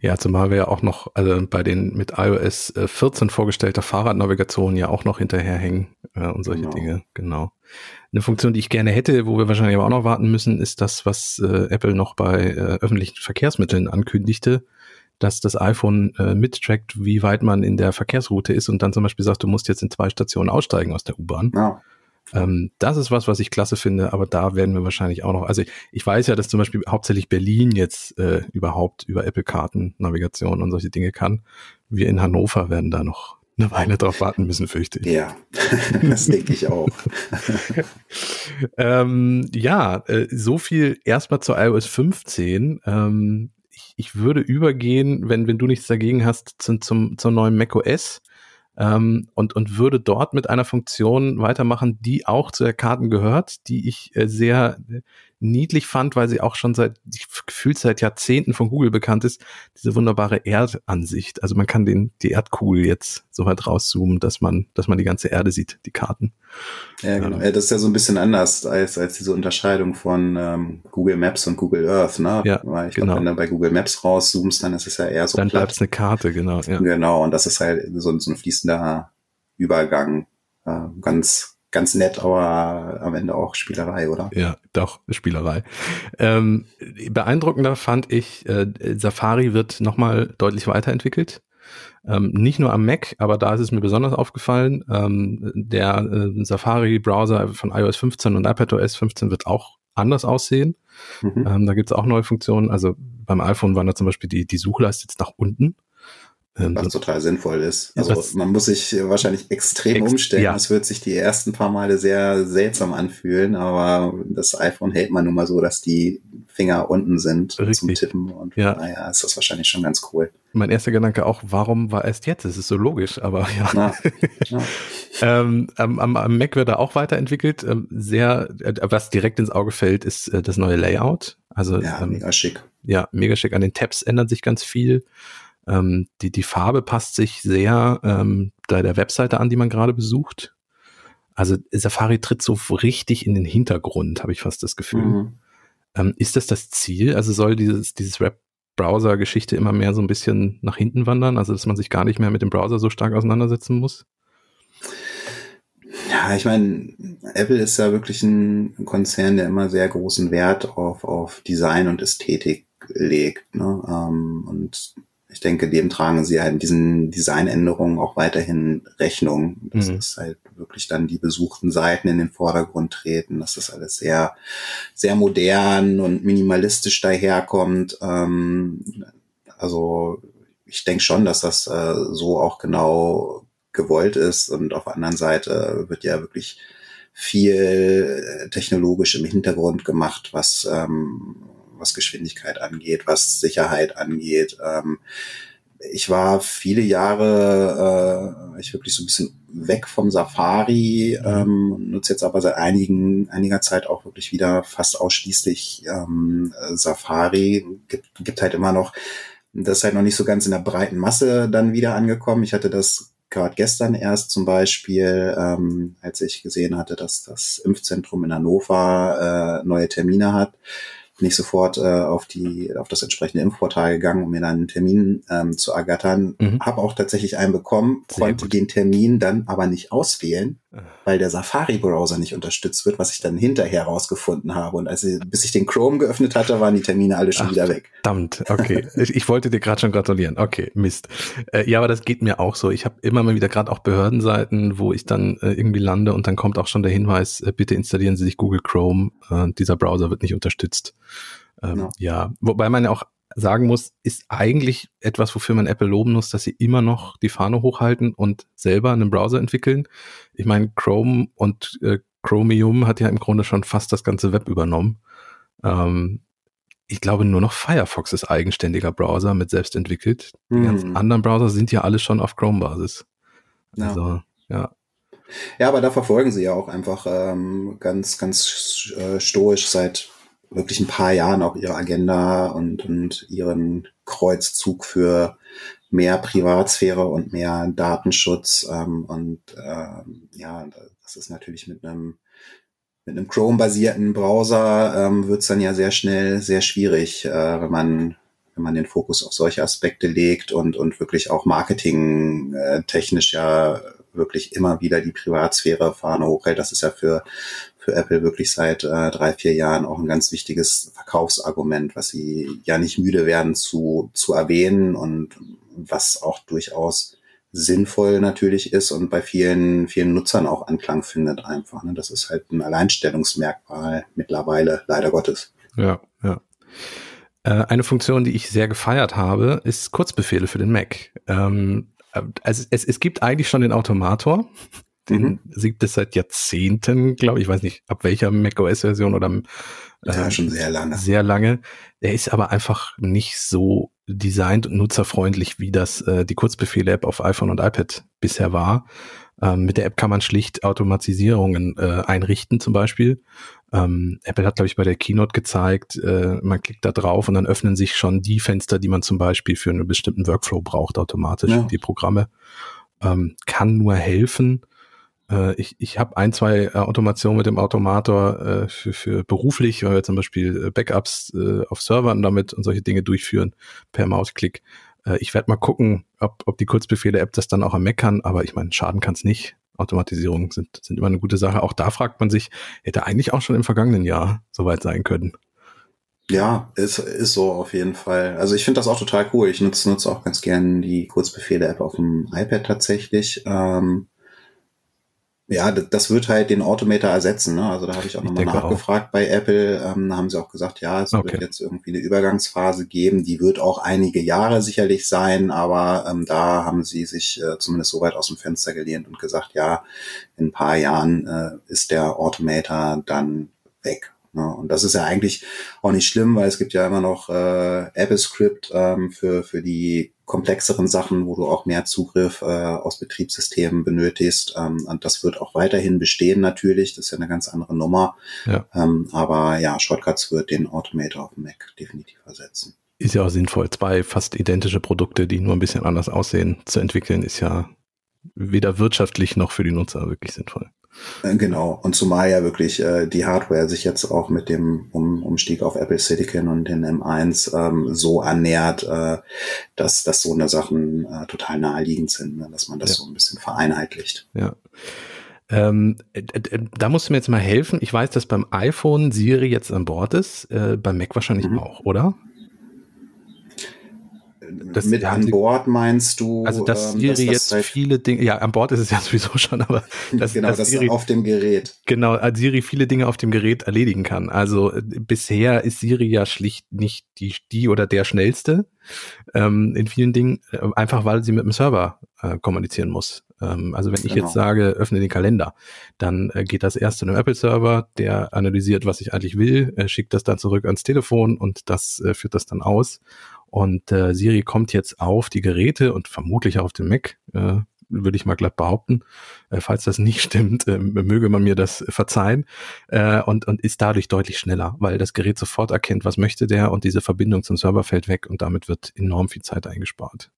Ja, zumal wir ja auch noch also bei den mit iOS 14 äh, vorgestellter Fahrradnavigation ja auch noch hinterherhängen äh, und solche genau. Dinge, genau. Eine Funktion, die ich gerne hätte, wo wir wahrscheinlich aber auch noch warten müssen, ist das, was äh, Apple noch bei äh, öffentlichen Verkehrsmitteln ankündigte, dass das iPhone äh, mittrackt, wie weit man in der Verkehrsroute ist und dann zum Beispiel sagt, du musst jetzt in zwei Stationen aussteigen aus der U-Bahn. Ja. Ähm, das ist was, was ich klasse finde, aber da werden wir wahrscheinlich auch noch, also ich, ich weiß ja, dass zum Beispiel hauptsächlich Berlin jetzt äh, überhaupt über Apple-Karten Navigation und solche Dinge kann. Wir in Hannover werden da noch eine Weile drauf warten müssen, fürchte ich. Ja, (laughs) das denke ich auch. (laughs) ähm, ja, äh, so viel erstmal zur iOS 15. Ähm, ich, ich würde übergehen, wenn, wenn du nichts dagegen hast, zum, zum, zum neuen macOS ähm, und, und würde dort mit einer Funktion weitermachen, die auch zu der Karten gehört, die ich äh, sehr niedlich fand, weil sie auch schon seit, gefühlt seit Jahrzehnten von Google bekannt ist, diese wunderbare Erdansicht. Also man kann den, die Erdkugel jetzt so weit rauszoomen, dass man, dass man die ganze Erde sieht, die Karten. Ja, genau. Ja, das ist ja so ein bisschen anders als, als diese Unterscheidung von ähm, Google Maps und Google Earth, ne? Ja, Weil ich genau. glaube, wenn du bei Google Maps rauszoomst, dann ist es ja eher so. Dann bleibt es eine Karte, genau. Ja. Genau, und das ist halt so, so ein fließender Übergang. Äh, ganz, ganz nett, aber am Ende auch Spielerei, oder? Ja, doch, Spielerei. Ähm, beeindruckender fand ich, äh, Safari wird nochmal deutlich weiterentwickelt. Ähm, nicht nur am Mac, aber da ist es mir besonders aufgefallen. Ähm, der äh, Safari-Browser von iOS 15 und iPadOS 15 wird auch anders aussehen. Mhm. Ähm, da gibt es auch neue Funktionen. Also beim iPhone waren da zum Beispiel die, die Suchleiste jetzt nach unten. Ähm, Was total sinnvoll ist. Also das, man muss sich wahrscheinlich extrem ex umstellen. Ja. Das wird sich die ersten paar Male sehr seltsam anfühlen, aber das iPhone hält man nun mal so, dass die Finger unten sind Richtig. zum Tippen und ja. naja, ist das wahrscheinlich schon ganz cool. Mein erster Gedanke auch, warum war erst jetzt? Das ist so logisch, aber ja. Na, (laughs) ja. ähm, am, am, Mac wird er auch weiterentwickelt. Ähm, sehr, äh, was direkt ins Auge fällt, ist äh, das neue Layout. Also ja, ähm, mega schick. Ja, mega schick. An den Tabs ändert sich ganz viel. Ähm, die, die Farbe passt sich sehr ähm, da der Webseite an, die man gerade besucht. Also Safari tritt so richtig in den Hintergrund, habe ich fast das Gefühl. Mhm. Ähm, ist das das Ziel? Also soll dieses, dieses Web-Browser-Geschichte immer mehr so ein bisschen nach hinten wandern? Also dass man sich gar nicht mehr mit dem Browser so stark auseinandersetzen muss? Ja, ich meine, Apple ist ja wirklich ein Konzern, der immer sehr großen Wert auf, auf Design und Ästhetik legt. Ne? Ähm, und ich denke, dem tragen sie halt diesen Designänderungen auch weiterhin Rechnung. Das mhm. ist halt wirklich dann die besuchten Seiten in den Vordergrund treten, dass das alles sehr, sehr modern und minimalistisch daherkommt. Ähm, also ich denke schon, dass das äh, so auch genau gewollt ist. Und auf der anderen Seite wird ja wirklich viel technologisch im Hintergrund gemacht, was ähm, was Geschwindigkeit angeht, was Sicherheit angeht. Ähm, ich war viele Jahre, äh, ich wirklich so ein bisschen weg vom Safari, ähm, nutze jetzt aber seit einigen, einiger Zeit auch wirklich wieder fast ausschließlich ähm, Safari. Gibt, gibt halt immer noch, das ist halt noch nicht so ganz in der breiten Masse dann wieder angekommen. Ich hatte das gerade gestern erst zum Beispiel, ähm, als ich gesehen hatte, dass das Impfzentrum in Hannover äh, neue Termine hat bin ich sofort äh, auf die auf das entsprechende Impfportal gegangen, um mir dann einen Termin ähm, zu ergattern. Mhm. Habe auch tatsächlich einen bekommen, Sehr konnte gut. den Termin dann aber nicht auswählen. Weil der Safari-Browser nicht unterstützt wird, was ich dann hinterher rausgefunden habe. Und als ich, bis ich den Chrome geöffnet hatte, waren die Termine alle schon Ach, wieder weg. Verdammt, okay. (laughs) ich, ich wollte dir gerade schon gratulieren. Okay, Mist. Äh, ja, aber das geht mir auch so. Ich habe immer mal wieder gerade auch Behördenseiten, wo ich dann äh, irgendwie lande und dann kommt auch schon der Hinweis, äh, bitte installieren Sie sich Google Chrome. Äh, dieser Browser wird nicht unterstützt. Ähm, genau. Ja, wobei man ja auch sagen muss, ist eigentlich etwas, wofür man Apple loben muss, dass sie immer noch die Fahne hochhalten und selber einen Browser entwickeln. Ich meine, Chrome und äh, Chromium hat ja im Grunde schon fast das ganze Web übernommen. Ähm, ich glaube, nur noch Firefox ist eigenständiger Browser mit selbst entwickelt. Die hm. ganzen anderen Browser sind ja alle schon auf Chrome-Basis. Also, ja. ja. Ja, aber da verfolgen sie ja auch einfach ähm, ganz, ganz äh, stoisch seit wirklich ein paar Jahren auch ihre Agenda und, und ihren Kreuzzug für mehr Privatsphäre und mehr Datenschutz. Ähm, und ähm, ja, das ist natürlich mit einem mit einem Chrome-basierten Browser ähm, wird es dann ja sehr schnell sehr schwierig, äh, wenn man wenn man den Fokus auf solche Aspekte legt und und wirklich auch Marketing äh, ja wirklich immer wieder die Privatsphäre Fahne hochhält. Das ist ja für für Apple wirklich seit äh, drei, vier Jahren auch ein ganz wichtiges Verkaufsargument, was sie ja nicht müde werden zu, zu erwähnen und was auch durchaus sinnvoll natürlich ist und bei vielen, vielen Nutzern auch Anklang findet einfach. Ne? Das ist halt ein Alleinstellungsmerkmal mittlerweile, leider Gottes. Ja, ja. Äh, eine Funktion, die ich sehr gefeiert habe, ist Kurzbefehle für den Mac. Ähm, also es, es gibt eigentlich schon den Automator, den mhm. gibt es seit Jahrzehnten, glaube ich. Ich weiß nicht, ab welcher macOS-Version oder äh, ja, schon sehr lange. Sehr lange. Er ist aber einfach nicht so designt und nutzerfreundlich, wie das äh, die Kurzbefehle-App auf iPhone und iPad bisher war. Ähm, mit der App kann man schlicht Automatisierungen äh, einrichten, zum Beispiel. Ähm, Apple hat, glaube ich, bei der Keynote gezeigt, äh, man klickt da drauf und dann öffnen sich schon die Fenster, die man zum Beispiel für einen bestimmten Workflow braucht, automatisch, ja. die Programme. Ähm, kann nur helfen, ich, ich habe ein, zwei äh, Automationen mit dem Automator äh, für, für beruflich, weil wir zum Beispiel äh, Backups äh, auf Servern damit und solche Dinge durchführen per Mausklick. Äh, ich werde mal gucken, ob, ob die Kurzbefehle-App das dann auch am Mac kann, aber ich meine, schaden kann es nicht. Automatisierungen sind, sind immer eine gute Sache. Auch da fragt man sich, hätte eigentlich auch schon im vergangenen Jahr soweit sein können. Ja, ist, ist so auf jeden Fall. Also ich finde das auch total cool. Ich nutze nutze auch ganz gern die Kurzbefehle-App auf dem iPad tatsächlich. Ähm, ja, das wird halt den Automator ersetzen. Ne? Also da habe ich auch nochmal nachgefragt auch. bei Apple. Ähm, da haben sie auch gesagt, ja, es okay. wird jetzt irgendwie eine Übergangsphase geben. Die wird auch einige Jahre sicherlich sein, aber ähm, da haben sie sich äh, zumindest so weit aus dem Fenster gelehnt und gesagt, ja, in ein paar Jahren äh, ist der Automator dann weg. Ne? Und das ist ja eigentlich auch nicht schlimm, weil es gibt ja immer noch äh, AppleScript ähm, für, für die komplexeren Sachen, wo du auch mehr Zugriff äh, aus Betriebssystemen benötigst. Ähm, und das wird auch weiterhin bestehen natürlich. Das ist ja eine ganz andere Nummer. Ja. Ähm, aber ja, Shortcuts wird den Automator auf dem Mac definitiv ersetzen. Ist ja auch sinnvoll. Zwei fast identische Produkte, die nur ein bisschen anders aussehen, zu entwickeln, ist ja weder wirtschaftlich noch für die Nutzer wirklich sinnvoll. Äh, genau. Und zumal ja wirklich äh, die Hardware sich jetzt auch mit dem um Umstieg auf Apple Silicon und den M1 ähm, so annähert, äh, dass, dass so eine Sachen äh, total naheliegend sind, ne? dass man das ja. so ein bisschen vereinheitlicht. Ja. Ähm, da musst du mir jetzt mal helfen. Ich weiß, dass beim iPhone Siri jetzt an Bord ist, äh, beim Mac wahrscheinlich mhm. auch, oder? Das mit an Bord meinst du? Also dass ähm, Siri dass das jetzt viele Dinge, ja, an Bord ist es ja (laughs) sowieso schon, aber (laughs) dass, genau, dass Siri, auf dem Gerät. Genau, als Siri viele Dinge auf dem Gerät erledigen kann. Also äh, bisher ist Siri ja schlicht nicht die, die oder der schnellste ähm, in vielen Dingen, äh, einfach weil sie mit dem Server äh, kommunizieren muss. Ähm, also wenn ich genau. jetzt sage, öffne den Kalender, dann äh, geht das erst zu einem Apple-Server, der analysiert, was ich eigentlich will, äh, schickt das dann zurück ans Telefon und das äh, führt das dann aus. Und äh, Siri kommt jetzt auf die Geräte und vermutlich auf den Mac, äh, würde ich mal glatt behaupten. Äh, falls das nicht (laughs) stimmt, äh, möge man mir das verzeihen. Äh, und, und ist dadurch deutlich schneller, weil das Gerät sofort erkennt, was möchte der und diese Verbindung zum Server fällt weg und damit wird enorm viel Zeit eingespart.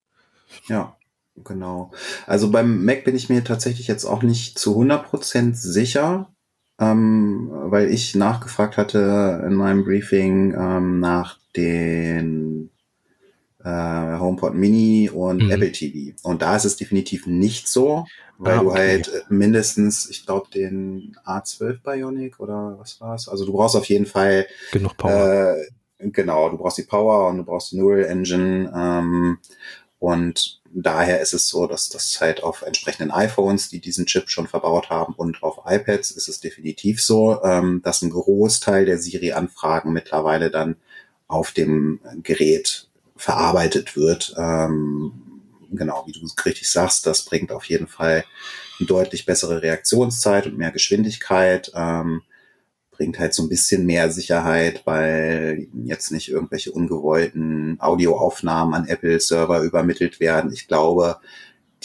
Ja, genau. Also beim Mac bin ich mir tatsächlich jetzt auch nicht zu 100% sicher, ähm, weil ich nachgefragt hatte in meinem Briefing ähm, nach den äh, HomePod Mini und mhm. Apple TV. Und da ist es definitiv nicht so, weil ah, okay. du halt äh, mindestens, ich glaube, den A12 Bionic oder was war's? Also du brauchst auf jeden Fall genug Power. Äh, genau, du brauchst die Power und du brauchst die Neural Engine. Ähm, und daher ist es so, dass das halt auf entsprechenden iPhones, die diesen Chip schon verbaut haben und auf iPads ist es definitiv so, ähm, dass ein Großteil der Siri-Anfragen mittlerweile dann auf dem Gerät verarbeitet wird. Ähm, genau, wie du richtig sagst, das bringt auf jeden Fall eine deutlich bessere Reaktionszeit und mehr Geschwindigkeit. Ähm, bringt halt so ein bisschen mehr Sicherheit, weil jetzt nicht irgendwelche ungewollten Audioaufnahmen an Apple-Server übermittelt werden. Ich glaube,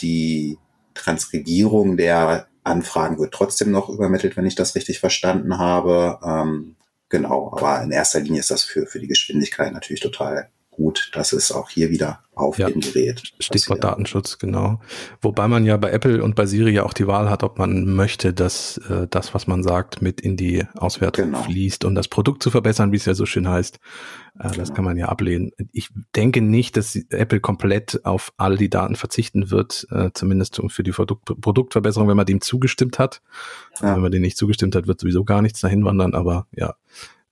die Transkribierung der Anfragen wird trotzdem noch übermittelt, wenn ich das richtig verstanden habe. Ähm, genau, aber in erster Linie ist das für, für die Geschwindigkeit natürlich total gut, dass es auch hier wieder auf ja, dem Gerät. Stichwort. Datenschutz, genau. Wobei man ja bei Apple und bei Siri ja auch die Wahl hat, ob man möchte, dass äh, das, was man sagt, mit in die Auswertung genau. fließt, um das Produkt zu verbessern, wie es ja so schön heißt. Äh, genau. Das kann man ja ablehnen. Ich denke nicht, dass Apple komplett auf all die Daten verzichten wird, äh, zumindest für die Produkt Produktverbesserung, wenn man dem zugestimmt hat. Ja. Wenn man dem nicht zugestimmt hat, wird sowieso gar nichts dahin wandern, aber ja,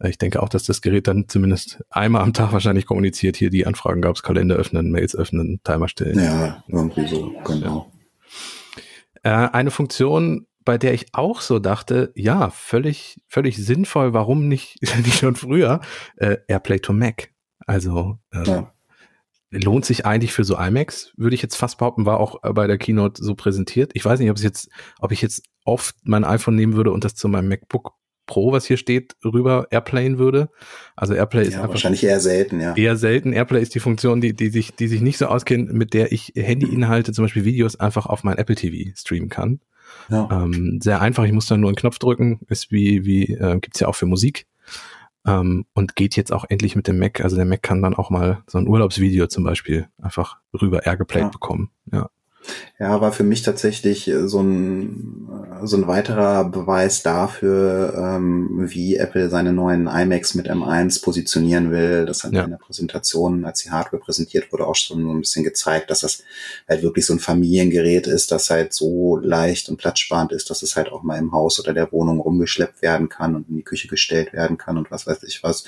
ich denke auch, dass das Gerät dann zumindest einmal am Tag wahrscheinlich kommuniziert, hier die Anfragen gab es, Kalender öffnen, Mails öffnen, Timer stellen. Ja, irgendwie so, genau. Ja. Äh, eine Funktion, bei der ich auch so dachte, ja, völlig, völlig sinnvoll, warum nicht, (laughs) nicht schon früher, äh, Airplay to Mac. Also äh, ja. lohnt sich eigentlich für so iMacs, würde ich jetzt fast behaupten, war auch bei der Keynote so präsentiert. Ich weiß nicht, ob es jetzt, ob ich jetzt oft mein iPhone nehmen würde und das zu meinem MacBook Pro, was hier steht, rüber Airplayen würde. Also Airplay ist ja, wahrscheinlich eher selten, ja. Eher selten. Airplay ist die Funktion, die, die sich, die sich nicht so auskennt, mit der ich Handyinhalte, zum Beispiel Videos, einfach auf mein Apple TV streamen kann. Ja. Ähm, sehr einfach. Ich muss dann nur einen Knopf drücken. Ist wie, wie äh, gibt's ja auch für Musik. Ähm, und geht jetzt auch endlich mit dem Mac. Also der Mac kann dann auch mal so ein Urlaubsvideo zum Beispiel einfach rüber airgeplayt ja. bekommen. Ja. Ja, war für mich tatsächlich äh, so ein so ein weiterer Beweis dafür, ähm, wie Apple seine neuen iMacs mit M1 positionieren will. Das hat ja. in der Präsentation, als die Hardware präsentiert wurde, auch schon so ein bisschen gezeigt, dass das halt wirklich so ein Familiengerät ist, das halt so leicht und platzsparend ist, dass es halt auch mal im Haus oder der Wohnung rumgeschleppt werden kann und in die Küche gestellt werden kann und was weiß ich was.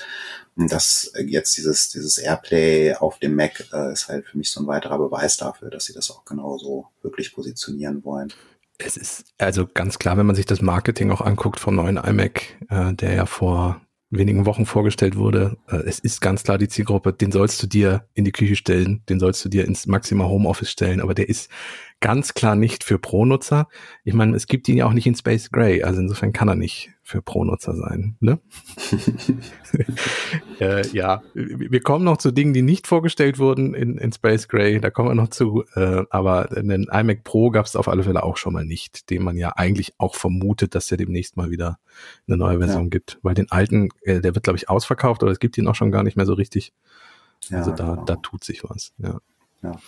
Das jetzt dieses, dieses Airplay auf dem Mac äh, ist halt für mich so ein weiterer Beweis dafür, dass sie das auch genauso wirklich positionieren wollen. Es ist also ganz klar, wenn man sich das Marketing auch anguckt vom neuen iMac, äh, der ja vor wenigen Wochen vorgestellt wurde. Äh, es ist ganz klar die Zielgruppe, den sollst du dir in die Küche stellen, den sollst du dir ins Maxima Homeoffice stellen, aber der ist ganz klar nicht für Pro-Nutzer. Ich meine, es gibt ihn ja auch nicht in Space Gray, also insofern kann er nicht für Pro-Nutzer sein. Ne? (laughs) äh, ja, wir kommen noch zu Dingen, die nicht vorgestellt wurden in, in Space Gray, da kommen wir noch zu, äh, aber den iMac Pro gab es auf alle Fälle auch schon mal nicht, den man ja eigentlich auch vermutet, dass der demnächst mal wieder eine neue Version ja. gibt, weil den alten, äh, der wird glaube ich ausverkauft oder es gibt ihn auch schon gar nicht mehr so richtig. Also ja, da, genau. da tut sich was. Ja. ja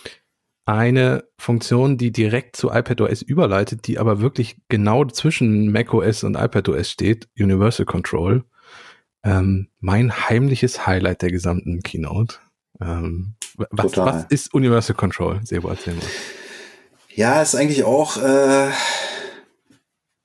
eine Funktion, die direkt zu iPadOS überleitet, die aber wirklich genau zwischen macOS und iPadOS steht, Universal Control. Ähm, mein heimliches Highlight der gesamten Keynote. Ähm, was, was, ist Universal Control? Sebo, erzähl mal. Ja, ist eigentlich auch äh,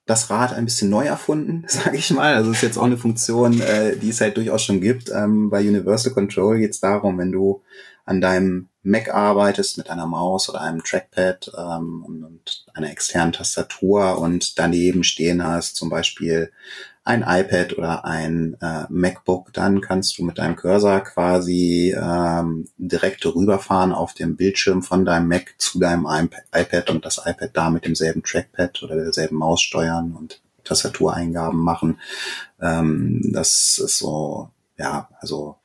das Rad ein bisschen neu erfunden, (laughs) sage ich mal. Also ist jetzt auch eine Funktion, äh, die es halt durchaus schon gibt. Ähm, bei Universal Control geht es darum, wenn du an deinem Mac arbeitest mit einer Maus oder einem Trackpad ähm, und, einer externen Tastatur und daneben stehen hast zum Beispiel ein iPad oder ein äh, MacBook, dann kannst du mit deinem Cursor quasi ähm, direkt rüberfahren auf dem Bildschirm von deinem Mac zu deinem iPad und das iPad da mit demselben Trackpad oder derselben Maus steuern und Tastatureingaben machen. Ähm, das ist so, ja, also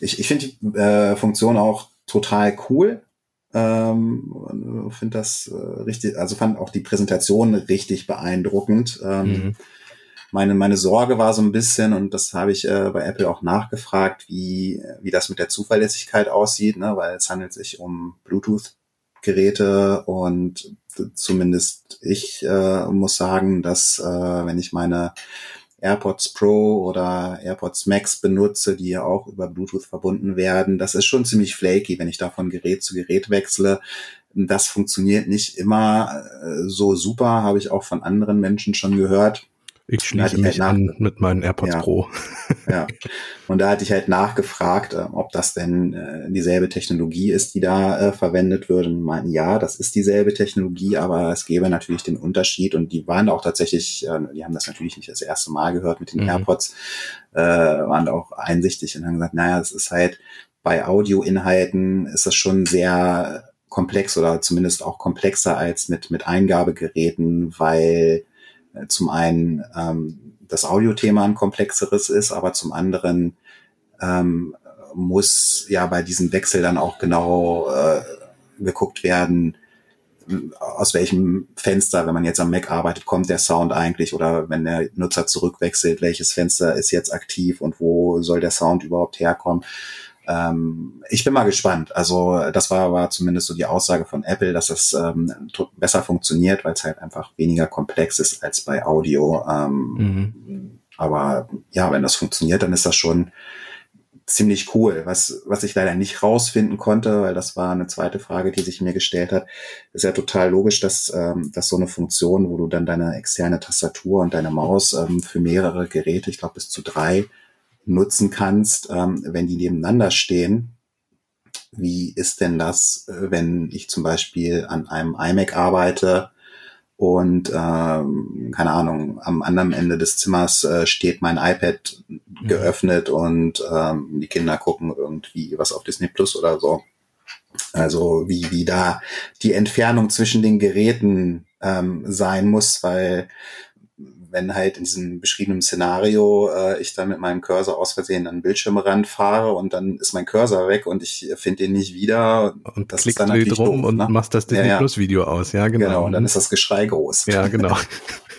ich, ich finde die äh, Funktion auch total cool. Ähm, finde das äh, richtig, also fand auch die Präsentation richtig beeindruckend. Ähm, mhm. Meine, meine Sorge war so ein bisschen, und das habe ich äh, bei Apple auch nachgefragt, wie, wie das mit der Zuverlässigkeit aussieht, ne? weil es handelt sich um Bluetooth-Geräte und zumindest ich äh, muss sagen, dass äh, wenn ich meine AirPods Pro oder AirPods Max benutze, die ja auch über Bluetooth verbunden werden. Das ist schon ziemlich flaky, wenn ich da von Gerät zu Gerät wechsle. Das funktioniert nicht immer äh, so super, habe ich auch von anderen Menschen schon gehört. Ich schließe mich halt an mit meinen AirPods ja, Pro. (laughs) ja. Und da hatte ich halt nachgefragt, äh, ob das denn äh, dieselbe Technologie ist, die da äh, verwendet wird. Und meinten, ja, das ist dieselbe Technologie, aber es gäbe natürlich den Unterschied. Und die waren auch tatsächlich, äh, die haben das natürlich nicht das erste Mal gehört mit den mhm. AirPods, äh, waren auch einsichtig und haben gesagt, naja, es ist halt bei Audioinhalten ist das schon sehr komplex oder zumindest auch komplexer als mit, mit Eingabegeräten, weil zum einen ähm, das Audiothema ein komplexeres ist, aber zum anderen ähm, muss ja bei diesem Wechsel dann auch genau äh, geguckt werden, aus welchem Fenster, wenn man jetzt am Mac arbeitet, kommt der Sound eigentlich oder wenn der Nutzer zurückwechselt, welches Fenster ist jetzt aktiv und wo soll der Sound überhaupt herkommen. Ähm, ich bin mal gespannt. Also das war, war zumindest so die Aussage von Apple, dass es ähm, besser funktioniert, weil es halt einfach weniger komplex ist als bei Audio. Ähm, mhm. Aber ja, wenn das funktioniert, dann ist das schon ziemlich cool. Was, was ich leider nicht rausfinden konnte, weil das war eine zweite Frage, die sich mir gestellt hat, ist ja total logisch, dass, ähm, dass so eine Funktion, wo du dann deine externe Tastatur und deine Maus ähm, für mehrere Geräte, ich glaube bis zu drei, nutzen kannst, ähm, wenn die nebeneinander stehen. Wie ist denn das, äh, wenn ich zum Beispiel an einem iMac arbeite und ähm, keine Ahnung, am anderen Ende des Zimmers äh, steht mein iPad mhm. geöffnet und ähm, die Kinder gucken irgendwie was auf Disney Plus oder so. Also wie, wie da die Entfernung zwischen den Geräten ähm, sein muss, weil wenn halt in diesem beschriebenen Szenario äh, ich dann mit meinem Cursor aus Versehen an den Bildschirmrand fahre und dann ist mein Cursor weg und ich finde ihn nicht wieder. Und das klickst ist dann natürlich drum doof, und ne? machst das Disney ja, ja. Plus Video aus, ja genau. Genau, und dann ist das Geschrei groß. Ja, genau.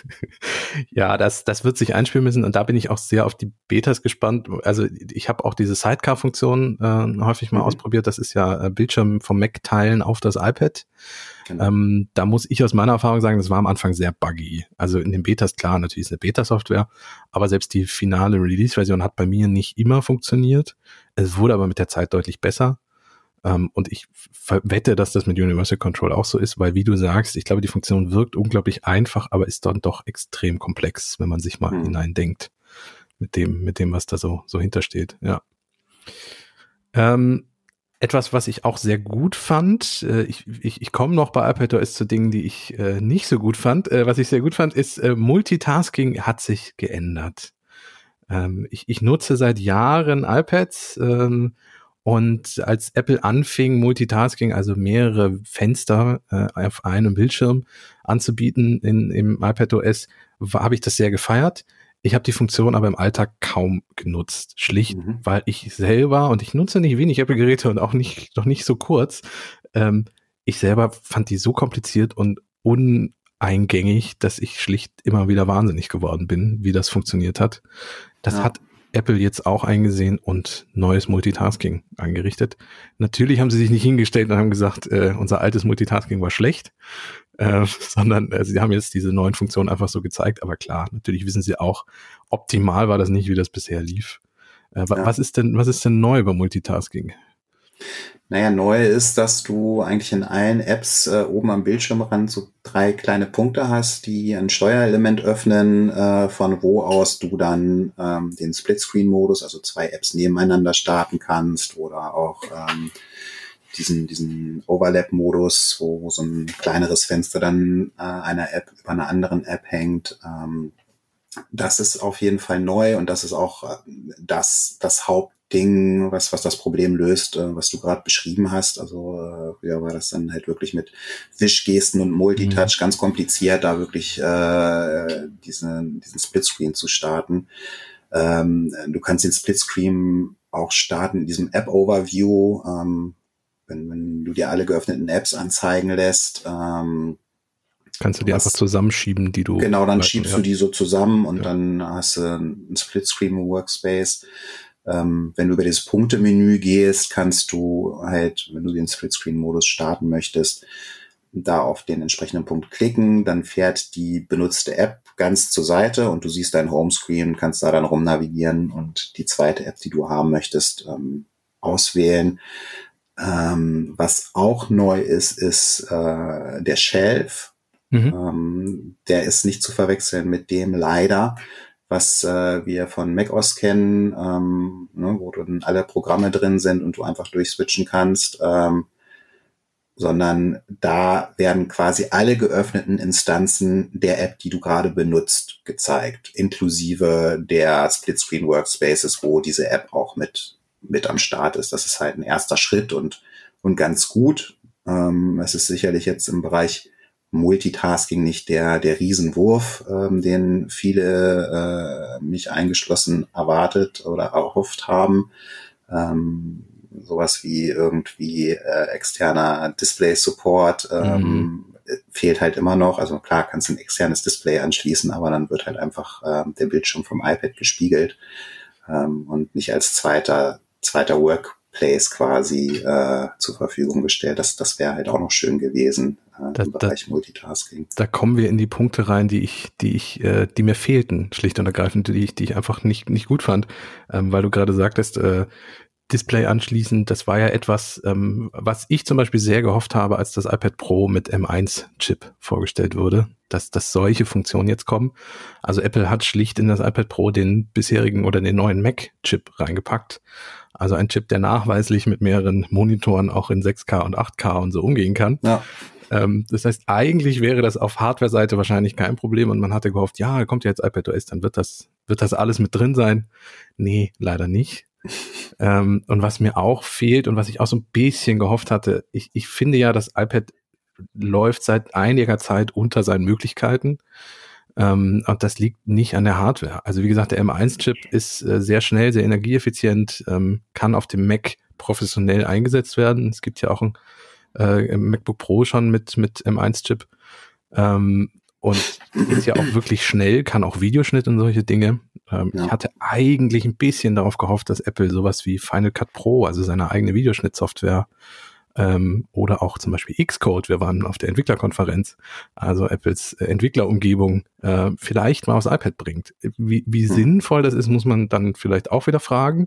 (laughs) ja, das, das wird sich einspielen müssen und da bin ich auch sehr auf die Betas gespannt. Also ich habe auch diese Sidecar-Funktion äh, häufig mal mhm. ausprobiert. Das ist ja äh, Bildschirm vom Mac teilen auf das iPad. Genau. Ähm, da muss ich aus meiner Erfahrung sagen, das war am Anfang sehr buggy. Also in den Betas, klar, natürlich ist eine Beta-Software, aber selbst die finale Release-Version hat bei mir nicht immer funktioniert. Es wurde aber mit der Zeit deutlich besser. Ähm, und ich wette, dass das mit Universal Control auch so ist, weil wie du sagst, ich glaube, die Funktion wirkt unglaublich einfach, aber ist dann doch extrem komplex, wenn man sich mal hm. hineindenkt mit dem, mit dem, was da so, so hintersteht. Ja. Ähm, etwas, was ich auch sehr gut fand, äh, ich, ich, ich komme noch bei iPadOS zu Dingen, die ich äh, nicht so gut fand. Äh, was ich sehr gut fand, ist, Multitasking hat sich geändert. Ähm, ich, ich nutze seit Jahren iPads ähm, und als Apple anfing, Multitasking, also mehrere Fenster auf einem Bildschirm anzubieten in, im iPadOS, habe ich das sehr gefeiert. Ich habe die Funktion aber im Alltag kaum genutzt. Schlicht, mhm. weil ich selber, und ich nutze nicht wenig Apple-Geräte und auch nicht, noch nicht so kurz, ähm, ich selber fand die so kompliziert und uneingängig, dass ich schlicht immer wieder wahnsinnig geworden bin, wie das funktioniert hat. Das ja. hat Apple jetzt auch eingesehen und neues Multitasking eingerichtet. Natürlich haben sie sich nicht hingestellt und haben gesagt, äh, unser altes Multitasking war schlecht, äh, (laughs) sondern äh, sie haben jetzt diese neuen Funktionen einfach so gezeigt. Aber klar, natürlich wissen sie auch, optimal war das nicht, wie das bisher lief. Äh, ja. Was ist denn, was ist denn neu bei Multitasking? Naja, neu ist, dass du eigentlich in allen Apps äh, oben am Bildschirmrand so drei kleine Punkte hast, die ein Steuerelement öffnen, äh, von wo aus du dann ähm, den Splitscreen-Modus, also zwei Apps nebeneinander starten kannst oder auch ähm, diesen, diesen Overlap-Modus, wo so ein kleineres Fenster dann äh, einer App über einer anderen App hängt. Ähm, das ist auf jeden Fall neu und das ist auch äh, das, das Haupt Ding, was, was das Problem löst, äh, was du gerade beschrieben hast. Also äh, ja, war das dann halt wirklich mit Wischgesten und Multitouch mhm. ganz kompliziert, da wirklich äh, diesen, diesen Splitscreen zu starten. Ähm, du kannst den Splitscreen auch starten in diesem App-Overview, ähm, wenn, wenn du dir alle geöffneten Apps anzeigen lässt. Ähm, Kannst du die was, einfach zusammenschieben, die du. Genau, dann schiebst ja. du die so zusammen und ja. dann hast du einen Splitscreen Workspace. Ähm, wenn du über das Punktemenü gehst, kannst du halt, wenn du den Splitscreen-Modus starten möchtest, da auf den entsprechenden Punkt klicken, dann fährt die benutzte App ganz zur Seite und du siehst dein Homescreen, kannst da dann rumnavigieren und die zweite App, die du haben möchtest, ähm, auswählen. Ähm, was auch neu ist, ist äh, der Shelf. Mhm. Ähm, der ist nicht zu verwechseln mit dem leider, was äh, wir von macOS kennen, ähm, ne, wo dann alle Programme drin sind und du einfach durchswitchen kannst, ähm, sondern da werden quasi alle geöffneten Instanzen der App, die du gerade benutzt, gezeigt, inklusive der Splitscreen Workspaces, wo diese App auch mit mit am Start ist. Das ist halt ein erster Schritt und und ganz gut. Ähm, es ist sicherlich jetzt im Bereich Multitasking nicht der, der Riesenwurf, ähm, den viele, äh, mich eingeschlossen, erwartet oder erhofft haben. Ähm, sowas wie irgendwie äh, externer Display-Support ähm, mhm. fehlt halt immer noch. Also klar kannst du ein externes Display anschließen, aber dann wird halt einfach äh, der Bildschirm vom iPad gespiegelt ähm, und nicht als zweiter, zweiter Work Place quasi äh, zur Verfügung gestellt. Das, das wäre halt auch noch schön gewesen äh, da, im Bereich da, Multitasking. Da kommen wir in die Punkte rein, die ich, die ich, äh, die mir fehlten, schlicht und ergreifend, die ich, die ich einfach nicht, nicht gut fand, ähm, weil du gerade sagtest, äh, Display anschließen, das war ja etwas, ähm, was ich zum Beispiel sehr gehofft habe, als das iPad Pro mit M1-Chip vorgestellt wurde, dass, dass solche Funktionen jetzt kommen. Also Apple hat schlicht in das iPad Pro den bisherigen oder den neuen Mac-Chip reingepackt. Also ein Chip, der nachweislich mit mehreren Monitoren auch in 6K und 8K und so umgehen kann. Ja. Ähm, das heißt, eigentlich wäre das auf Hardware-Seite wahrscheinlich kein Problem und man hatte gehofft, ja, kommt ja jetzt iPadOS, dann wird das, wird das alles mit drin sein. Nee, leider nicht. (laughs) ähm, und was mir auch fehlt und was ich auch so ein bisschen gehofft hatte, ich, ich finde ja, das iPad läuft seit einiger Zeit unter seinen Möglichkeiten. Ähm, und das liegt nicht an der Hardware. Also wie gesagt, der M1-Chip ist äh, sehr schnell, sehr energieeffizient, ähm, kann auf dem Mac professionell eingesetzt werden. Es gibt ja auch ein äh, MacBook Pro schon mit, mit M1-Chip. Ähm, und ist ja auch wirklich schnell, kann auch Videoschnitt und solche Dinge. Ähm, ja. Ich hatte eigentlich ein bisschen darauf gehofft, dass Apple sowas wie Final Cut Pro, also seine eigene Videoschnittsoftware, ähm, oder auch zum Beispiel Xcode, wir waren auf der Entwicklerkonferenz, also Apples äh, Entwicklerumgebung, äh, vielleicht mal aufs iPad bringt. Wie, wie hm. sinnvoll das ist, muss man dann vielleicht auch wieder fragen.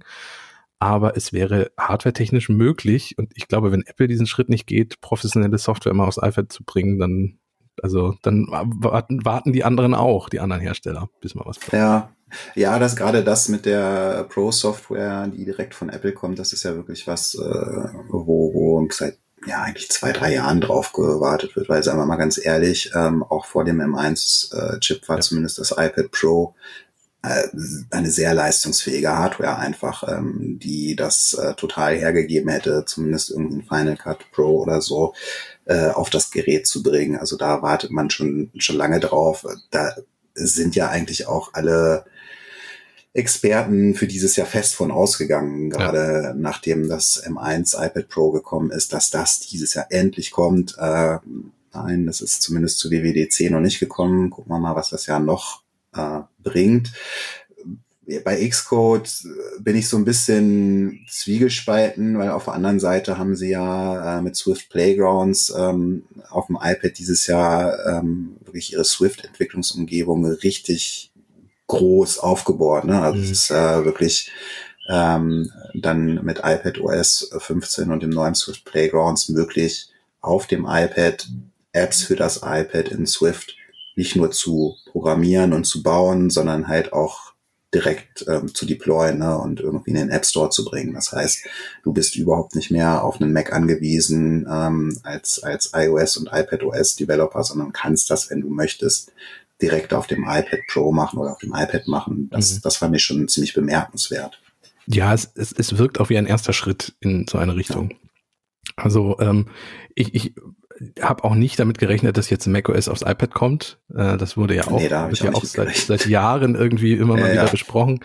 Aber es wäre hardwaretechnisch möglich und ich glaube, wenn Apple diesen Schritt nicht geht, professionelle Software mal aufs iPad zu bringen, dann also dann warten, warten die anderen auch, die anderen Hersteller, bis mal was kommt. Ja, ja, das gerade das mit der Pro-Software, die direkt von Apple kommt, das ist ja wirklich was, äh, wo, wo seit ja eigentlich zwei, drei Jahren drauf gewartet wird, weil sagen wir mal ganz ehrlich, ähm, auch vor dem M1-Chip äh, war ja. zumindest das iPad Pro äh, eine sehr leistungsfähige Hardware einfach, ähm, die das äh, total hergegeben hätte, zumindest irgendein Final Cut Pro oder so äh, auf das Gerät zu bringen. Also da wartet man schon schon lange drauf. Da sind ja eigentlich auch alle Experten für dieses Jahr fest von ausgegangen, gerade ja. nachdem das M1 iPad Pro gekommen ist, dass das dieses Jahr endlich kommt. Äh, nein, das ist zumindest zu WWDC noch nicht gekommen. Gucken wir mal, was das Jahr noch äh, bringt. Bei Xcode bin ich so ein bisschen zwiegespalten, weil auf der anderen Seite haben sie ja äh, mit Swift Playgrounds ähm, auf dem iPad dieses Jahr ähm, wirklich ihre Swift-Entwicklungsumgebung richtig groß aufgebohrt. Ne? Also mhm. es ist äh, wirklich ähm, dann mit iPad OS 15 und dem neuen Swift Playgrounds möglich, auf dem iPad Apps für das iPad in Swift nicht nur zu programmieren und zu bauen, sondern halt auch direkt ähm, zu deployen ne, und irgendwie in den App Store zu bringen. Das heißt, du bist überhaupt nicht mehr auf einen Mac angewiesen ähm, als, als iOS und iPadOS Developer, sondern kannst das, wenn du möchtest, direkt auf dem iPad Pro machen oder auf dem iPad machen. Das, mhm. das fand ich schon ziemlich bemerkenswert. Ja, es, es, es wirkt auch wie ein erster Schritt in so eine Richtung. Ja. Also ähm, ich, ich habe auch nicht damit gerechnet, dass jetzt macOS aufs iPad kommt. Äh, das wurde ja auch, nee, da ja auch seit, seit, Jahren irgendwie immer mal ja, wieder ja. besprochen.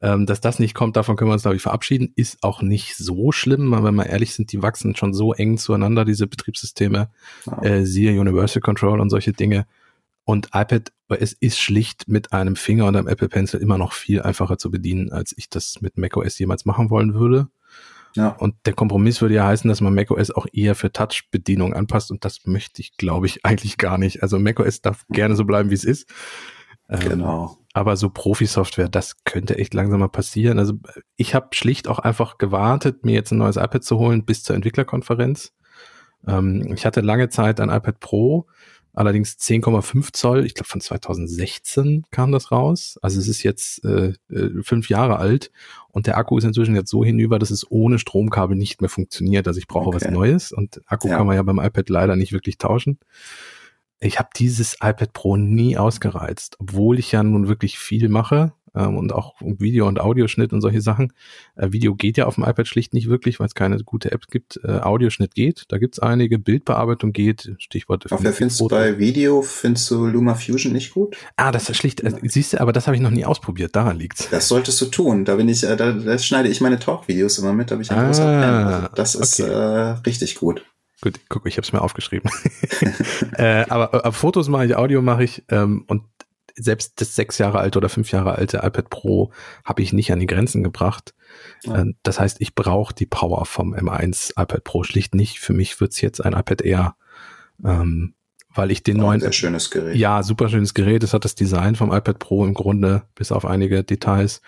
Ähm, dass das nicht kommt, davon können wir uns, glaube ich, verabschieden. Ist auch nicht so schlimm, aber wenn wir ehrlich sind, die wachsen schon so eng zueinander, diese Betriebssysteme, ja. äh, siehe Universal Control und solche Dinge. Und iPad OS ist schlicht mit einem Finger und einem Apple Pencil immer noch viel einfacher zu bedienen, als ich das mit macOS jemals machen wollen würde. Ja. Und der Kompromiss würde ja heißen, dass man macOS auch eher für Touch-Bedienung anpasst und das möchte ich, glaube ich, (laughs) eigentlich gar nicht. Also macOS darf gerne so bleiben, wie es ist. Ähm, genau. aber so Profi-Software, das könnte echt langsam mal passieren. Also ich habe schlicht auch einfach gewartet, mir jetzt ein neues iPad zu holen bis zur Entwicklerkonferenz. Ähm, ich hatte lange Zeit ein iPad Pro allerdings 10,5 Zoll, ich glaube von 2016 kam das raus. Also es ist jetzt äh, äh, fünf Jahre alt und der Akku ist inzwischen jetzt so hinüber, dass es ohne Stromkabel nicht mehr funktioniert. Also ich brauche okay. was Neues und Akku ja. kann man ja beim iPad leider nicht wirklich tauschen. Ich habe dieses iPad Pro nie ausgereizt, obwohl ich ja nun wirklich viel mache ähm, und auch Video- und Audioschnitt und solche Sachen. Äh, Video geht ja auf dem iPad schlicht nicht wirklich, weil es keine gute App gibt. Äh, Audioschnitt geht, da gibt's einige. Bildbearbeitung geht, Stichwort. Ach, wer findest du bei Video, findest du Luma Fusion nicht gut? Ah, das ist schlicht, äh, siehst du, aber das habe ich noch nie ausprobiert, daran liegt's. Das solltest du tun, da bin ich, äh, da, da schneide ich meine Talk-Videos immer mit, da bin ich ein ah, großer Fan. Also das ist okay. äh, richtig gut. Gut, guck, ich habe es mir aufgeschrieben. (laughs) äh, aber äh, Fotos mache ich, Audio mache ich ähm, und selbst das sechs Jahre alte oder fünf Jahre alte iPad Pro habe ich nicht an die Grenzen gebracht. Ja. Äh, das heißt, ich brauche die Power vom M1 iPad Pro schlicht nicht. Für mich wird's jetzt ein iPad Air, ähm, weil ich den ja, neuen. Sehr schönes Gerät. Ja, super schönes Gerät. Es hat das Design vom iPad Pro im Grunde, bis auf einige Details.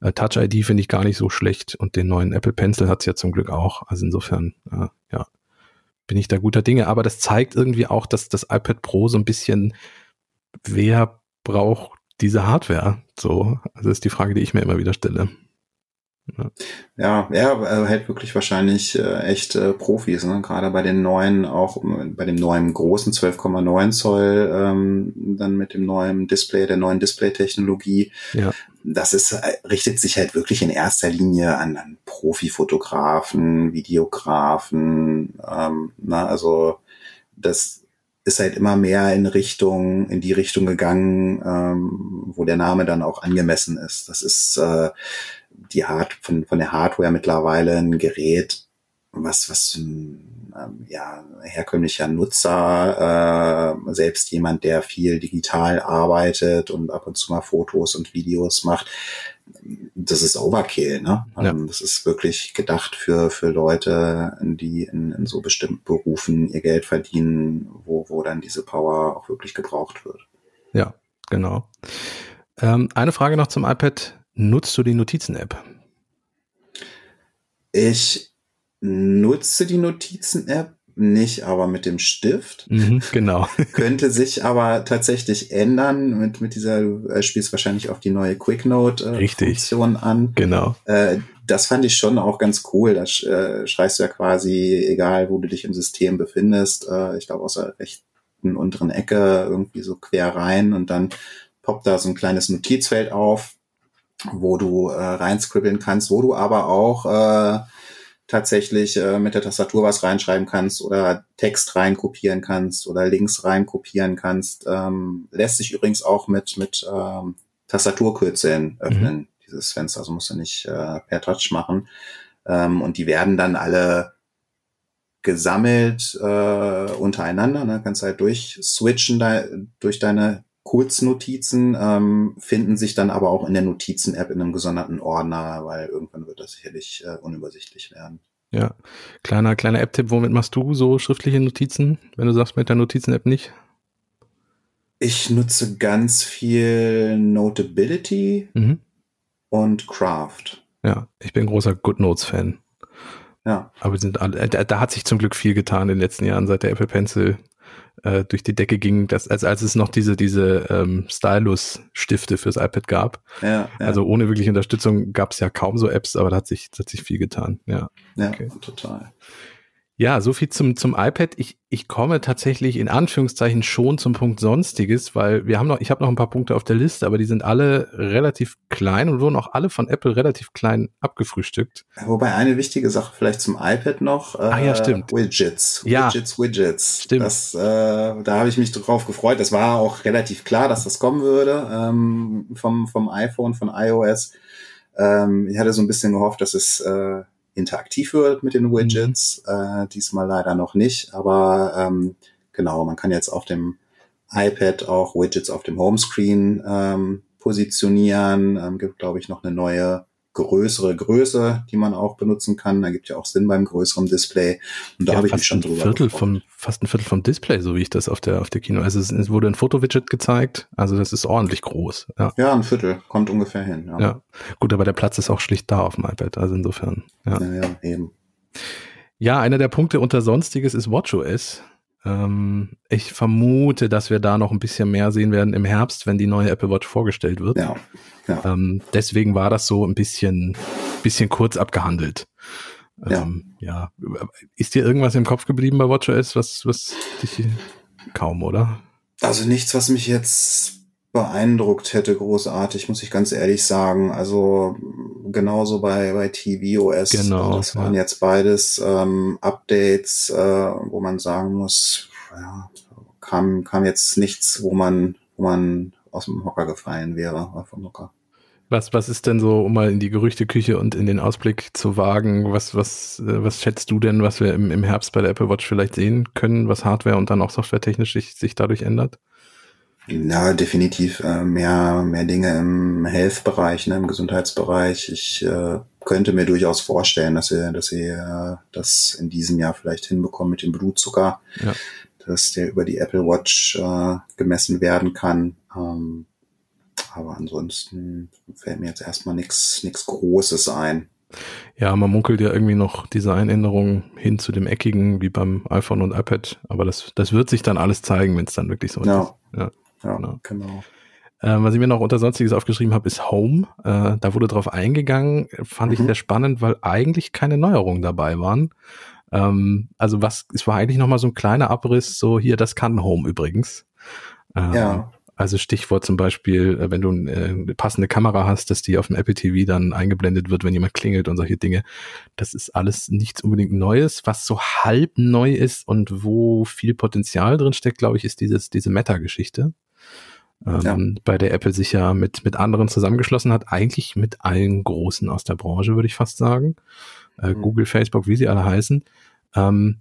Äh, Touch ID finde ich gar nicht so schlecht und den neuen Apple Pencil hat's ja zum Glück auch. Also insofern, äh, ja, bin ich da guter Dinge. Aber das zeigt irgendwie auch, dass das iPad Pro so ein bisschen, wer braucht diese Hardware? So, also ist die Frage, die ich mir immer wieder stelle. Ja, ja, er hält wirklich wahrscheinlich äh, echt äh, Profis, ne? gerade bei den neuen, auch bei dem neuen großen 12,9 Zoll, ähm, dann mit dem neuen Display, der neuen Display-Technologie. Ja. Das ist, äh, richtet sich halt wirklich in erster Linie an, an Profifotografen, Videografen, ähm, na, also das ist halt immer mehr in Richtung, in die Richtung gegangen, ähm, wo der Name dann auch angemessen ist. Das ist äh, die Hard von, von der Hardware mittlerweile ein Gerät, was, was ähm, ja, herkömmlicher Nutzer, äh, selbst jemand, der viel digital arbeitet und ab und zu mal Fotos und Videos macht, das ist Overkill, ne? Ja. Ähm, das ist wirklich gedacht für, für Leute, die in, in so bestimmten Berufen ihr Geld verdienen, wo, wo dann diese Power auch wirklich gebraucht wird. Ja, genau. Ähm, eine Frage noch zum iPad. Nutzt du die Notizen-App? Ich nutze die Notizen-App nicht, aber mit dem Stift. Mhm, genau. (laughs) Könnte sich aber tatsächlich ändern. Mit, mit dieser, du äh, spielst wahrscheinlich auf die neue QuickNote-Funktion äh, an. Genau. Äh, das fand ich schon auch ganz cool. Da äh, schreist du ja quasi, egal wo du dich im System befindest, äh, ich glaube aus der rechten unteren Ecke irgendwie so quer rein und dann poppt da so ein kleines Notizfeld auf, wo du äh, reinscribbeln kannst, wo du aber auch tatsächlich äh, mit der Tastatur was reinschreiben kannst oder Text reinkopieren kannst oder Links reinkopieren kannst. Ähm, lässt sich übrigens auch mit, mit ähm, Tastaturkürzeln öffnen, mhm. dieses Fenster. Also musst du nicht äh, per Touch machen. Ähm, und die werden dann alle gesammelt äh, untereinander. Ne? Kannst halt durchswitchen da, durch deine Kurznotizen ähm, finden sich dann aber auch in der Notizen-App in einem gesonderten Ordner, weil irgendwann wird das sicherlich äh, unübersichtlich werden. Ja, kleiner, kleiner App-Tipp, womit machst du so schriftliche Notizen, wenn du sagst mit der Notizen-App nicht? Ich nutze ganz viel Notability mhm. und Craft. Ja, ich bin großer GoodNotes-Fan. Ja. Aber sind alle, da, da, hat sich zum Glück viel getan in den letzten Jahren, seit der Apple Pencil äh, durch die Decke ging, dass, als, als es noch diese, diese ähm, Stylus-Stifte fürs iPad gab. Ja, ja. Also ohne wirkliche Unterstützung gab es ja kaum so Apps, aber da hat sich, da hat sich viel getan. Ja, ja okay. total. Ja, so viel zum, zum iPad. Ich, ich komme tatsächlich in Anführungszeichen schon zum Punkt Sonstiges, weil wir haben noch, ich habe noch ein paar Punkte auf der Liste, aber die sind alle relativ klein und wurden auch alle von Apple relativ klein abgefrühstückt. Wobei eine wichtige Sache vielleicht zum iPad noch. Äh, ah ja, stimmt. Widgets. Ja. Widgets, Widgets. Stimmt. Das, äh, da habe ich mich drauf gefreut. Das war auch relativ klar, dass das kommen würde ähm, vom, vom iPhone, von iOS. Ähm, ich hatte so ein bisschen gehofft, dass es äh, interaktiv wird mit den Widgets. Mhm. Äh, diesmal leider noch nicht, aber ähm, genau, man kann jetzt auf dem iPad auch Widgets auf dem Homescreen ähm, positionieren. Ähm, gibt, glaube ich, noch eine neue größere Größe, die man auch benutzen kann. Da gibt ja auch Sinn beim größeren Display. Und da ja, habe ich mich schon drüber Viertel vom, Fast ein Viertel vom Display, so wie ich das auf der, auf der Kino. Also es, es wurde ein Fotowidget gezeigt. Also das ist ordentlich groß. Ja, ja ein Viertel. Kommt ungefähr hin. Ja. ja. Gut, aber der Platz ist auch schlicht da auf dem iPad. Also insofern. Ja, ja, ja eben. Ja, einer der Punkte unter Sonstiges ist WatchOS. Ähm, ich vermute, dass wir da noch ein bisschen mehr sehen werden im Herbst, wenn die neue Apple Watch vorgestellt wird. Ja. ja. Ähm, deswegen war das so ein bisschen, bisschen kurz abgehandelt. Ja. Ähm, ja. Ist dir irgendwas im Kopf geblieben bei WatchOS, was, was dich kaum, oder? Also nichts, was mich jetzt beeindruckt hätte, großartig, muss ich ganz ehrlich sagen. Also genauso bei, bei tvOS. Genau. Also das waren ja. jetzt beides ähm, Updates, äh, wo man sagen muss, ja, kam, kam jetzt nichts, wo man, wo man aus dem Hocker gefallen wäre, vom Hocker. Was, was ist denn so, um mal in die Gerüchteküche und in den Ausblick zu wagen, was, was, äh, was schätzt du denn, was wir im, im Herbst bei der Apple Watch vielleicht sehen können, was Hardware und dann auch softwaretechnisch sich, sich dadurch ändert? Ja, definitiv äh, mehr, mehr Dinge im Health-Bereich, ne, im Gesundheitsbereich. Ich äh, könnte mir durchaus vorstellen, dass sie, dass sie äh, das in diesem Jahr vielleicht hinbekommen mit dem Blutzucker, ja. dass der über die Apple Watch äh, gemessen werden kann. Ähm, aber ansonsten fällt mir jetzt erstmal nichts nichts Großes ein. Ja, man munkelt ja irgendwie noch Designänderungen hin zu dem eckigen wie beim iPhone und iPad, aber das, das wird sich dann alles zeigen, wenn es dann wirklich so ja. ist. Ja. Ja, genau. genau. Äh, was ich mir noch unter Sonstiges aufgeschrieben habe, ist Home. Äh, da wurde drauf eingegangen, fand mhm. ich sehr spannend, weil eigentlich keine Neuerungen dabei waren. Ähm, also was, es war eigentlich nochmal so ein kleiner Abriss, so hier, das kann Home übrigens. Äh, ja. Also Stichwort zum Beispiel, äh, wenn du äh, eine passende Kamera hast, dass die auf dem Apple TV dann eingeblendet wird, wenn jemand klingelt und solche Dinge. Das ist alles nichts unbedingt Neues. Was so halb neu ist und wo viel Potenzial drin steckt, glaube ich, ist dieses, diese Meta-Geschichte ähm, ja. bei der Apple sich ja mit, mit anderen zusammengeschlossen hat, eigentlich mit allen Großen aus der Branche, würde ich fast sagen. Äh, mhm. Google, Facebook, wie sie alle heißen. Ähm,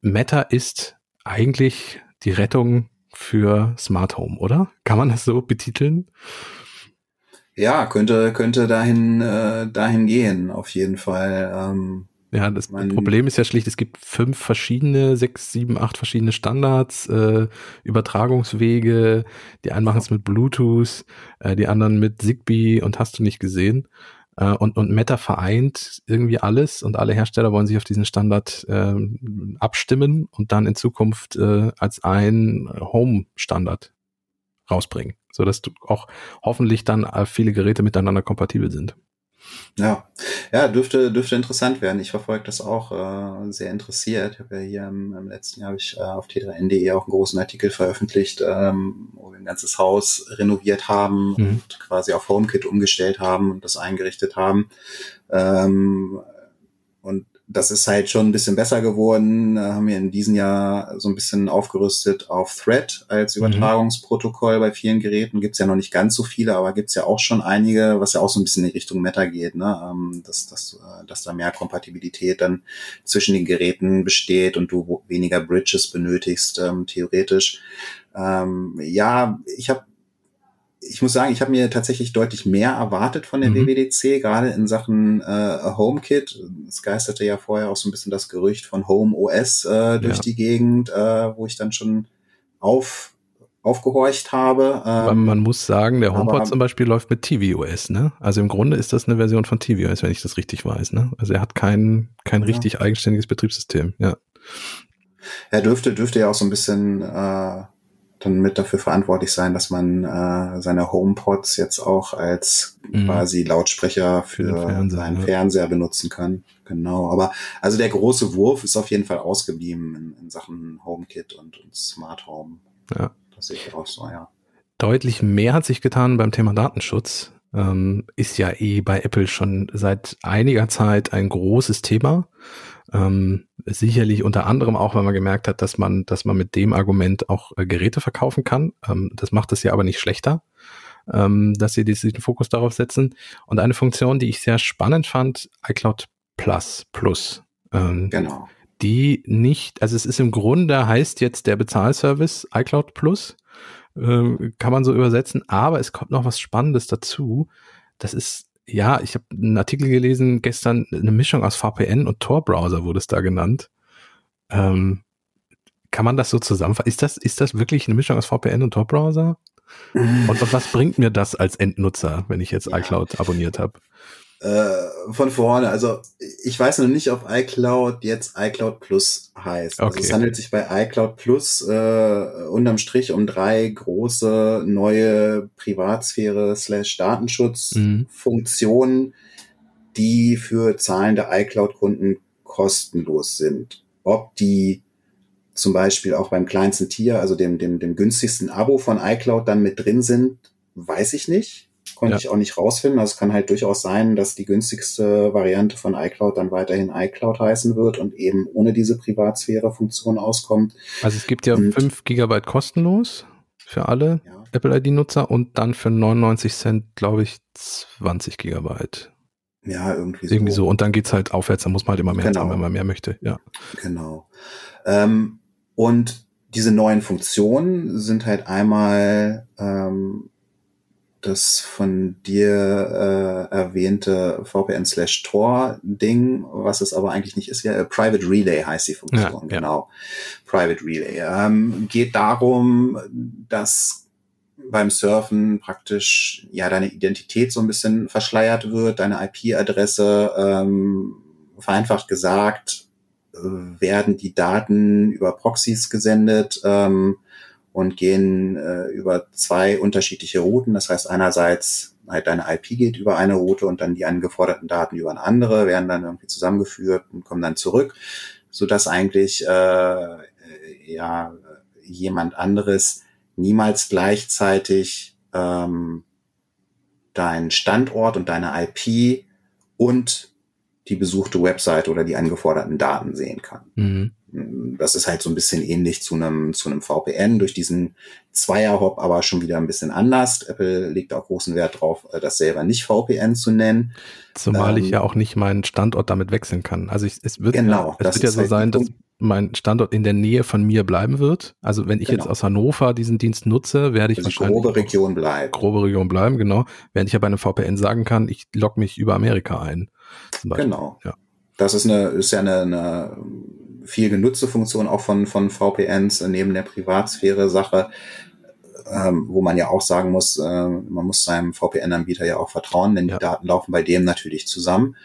Meta ist eigentlich die Rettung für Smart Home, oder? Kann man das so betiteln? Ja, könnte, könnte dahin, äh, dahin gehen, auf jeden Fall. Ähm, ja, das man, Problem ist ja schlicht, es gibt fünf verschiedene, sechs, sieben, acht verschiedene Standards, äh, Übertragungswege. Die einen machen es mit Bluetooth, äh, die anderen mit Zigbee und hast du nicht gesehen. Äh, und, und Meta vereint irgendwie alles und alle Hersteller wollen sich auf diesen Standard äh, abstimmen und dann in Zukunft äh, als ein Home-Standard rausbringen, so dass du auch hoffentlich dann äh, viele Geräte miteinander kompatibel sind. Ja, ja, dürfte dürfte interessant werden. Ich verfolge das auch äh, sehr interessiert. Ich habe ja hier im, im letzten Jahr habe ich äh, auf t3n.de auch einen großen Artikel veröffentlicht, ähm, wo wir ein ganzes Haus renoviert haben mhm. und quasi auf HomeKit umgestellt haben und das eingerichtet haben. Ähm, das ist halt schon ein bisschen besser geworden. Haben wir in diesem Jahr so ein bisschen aufgerüstet auf Thread als mhm. Übertragungsprotokoll. Mhm. Bei vielen Geräten gibt's ja noch nicht ganz so viele, aber gibt's ja auch schon einige, was ja auch so ein bisschen in Richtung Meta geht, ne? Ähm, dass, dass, äh, dass da mehr Kompatibilität dann zwischen den Geräten besteht und du weniger Bridges benötigst, ähm, theoretisch. Ähm, ja, ich habe ich muss sagen, ich habe mir tatsächlich deutlich mehr erwartet von der mhm. WWDC, gerade in Sachen äh, HomeKit. Es geisterte ja vorher auch so ein bisschen das Gerücht von Home OS äh, durch ja. die Gegend, äh, wo ich dann schon auf aufgehorcht habe. Ähm, man muss sagen, der HomePod aber, zum Beispiel läuft mit tvOS, ne? Also im Grunde ist das eine Version von tvOS, wenn ich das richtig weiß, ne? Also er hat kein, kein ja. richtig eigenständiges Betriebssystem, ja. Er dürfte, dürfte ja auch so ein bisschen äh, dann mit dafür verantwortlich sein, dass man äh, seine HomePods jetzt auch als mhm. quasi Lautsprecher für, für Fernseher, seinen ja. Fernseher benutzen kann. Genau. Aber also der große Wurf ist auf jeden Fall ausgeblieben in, in Sachen HomeKit und, und Smart Home. Ja. Das sehe ich auch so, ja. Deutlich mehr hat sich getan beim Thema Datenschutz. Ähm, ist ja eh bei Apple schon seit einiger Zeit ein großes Thema. Ähm, sicherlich unter anderem auch, weil man gemerkt hat, dass man, dass man mit dem Argument auch äh, Geräte verkaufen kann. Ähm, das macht es ja aber nicht schlechter, ähm, dass sie diesen Fokus darauf setzen. Und eine Funktion, die ich sehr spannend fand, iCloud Plus Plus. Ähm, genau. Die nicht, also es ist im Grunde heißt jetzt der Bezahlservice iCloud Plus, äh, kann man so übersetzen, aber es kommt noch was Spannendes dazu. Das ist ja, ich habe einen Artikel gelesen gestern, eine Mischung aus VPN und Tor-Browser wurde es da genannt. Ähm, kann man das so zusammenfassen? Ist das, ist das wirklich eine Mischung aus VPN und Tor-Browser? (laughs) Und was bringt mir das als Endnutzer, wenn ich jetzt ja. iCloud abonniert habe? Äh, von vorne. Also ich weiß noch nicht, ob iCloud jetzt iCloud Plus heißt. Okay. Also es handelt sich bei iCloud Plus äh, unterm Strich um drei große neue Privatsphäre slash mhm. Funktionen, die für zahlende iCloud-Kunden kostenlos sind. Ob die zum Beispiel auch beim kleinsten Tier, also dem, dem, dem günstigsten Abo von iCloud dann mit drin sind, weiß ich nicht. Konnte ja. ich auch nicht rausfinden. Also es kann halt durchaus sein, dass die günstigste Variante von iCloud dann weiterhin iCloud heißen wird und eben ohne diese Privatsphäre-Funktion auskommt. Also es gibt ja und, 5 Gigabyte kostenlos für alle ja. Apple ID-Nutzer und dann für 99 Cent, glaube ich, 20 Gigabyte. Ja, irgendwie so. Irgendwie so. Und dann geht's halt aufwärts, da muss man halt immer mehr genau. zahlen, wenn man mehr möchte. Ja. Genau. Ähm, und diese neuen Funktionen sind halt einmal ähm, das von dir äh, erwähnte VPN slash Tor Ding, was es aber eigentlich nicht ist, ja, äh, Private Relay heißt die Funktion, ja, genau. Ja. Private Relay. Ähm, geht darum, dass beim Surfen praktisch ja deine Identität so ein bisschen verschleiert wird, deine IP-Adresse, ähm, vereinfacht gesagt, äh, werden die Daten über Proxys gesendet, ähm, und gehen äh, über zwei unterschiedliche Routen. Das heißt, einerseits halt deine IP geht über eine Route und dann die angeforderten Daten über eine andere, werden dann irgendwie zusammengeführt und kommen dann zurück, so dass eigentlich äh, ja jemand anderes niemals gleichzeitig ähm, deinen Standort und deine IP und die besuchte Website oder die angeforderten Daten sehen kann. Mhm das ist halt so ein bisschen ähnlich zu einem, zu einem VPN durch diesen Zweier-Hop, aber schon wieder ein bisschen anders. Apple legt auch großen Wert drauf, äh, das selber nicht VPN zu nennen. Zumal ähm, ich ja auch nicht meinen Standort damit wechseln kann. Also ich, es wird, genau, ja, es wird ja so halt sein, dass mein Standort in der Nähe von mir bleiben wird. Also wenn ich genau. jetzt aus Hannover diesen Dienst nutze, werde ich also wahrscheinlich grobe Region bleiben. Grobe Region bleiben, genau. Während ich ja bei einem VPN sagen kann, ich logge mich über Amerika ein. Genau. Ja. Das ist eine, ist ja eine, eine viel genutzte Funktion auch von, von VPNs neben der Privatsphäre-Sache ähm, wo man ja auch sagen muss, äh, man muss seinem VPN-Anbieter ja auch vertrauen, denn ja. die Daten laufen bei dem natürlich zusammen.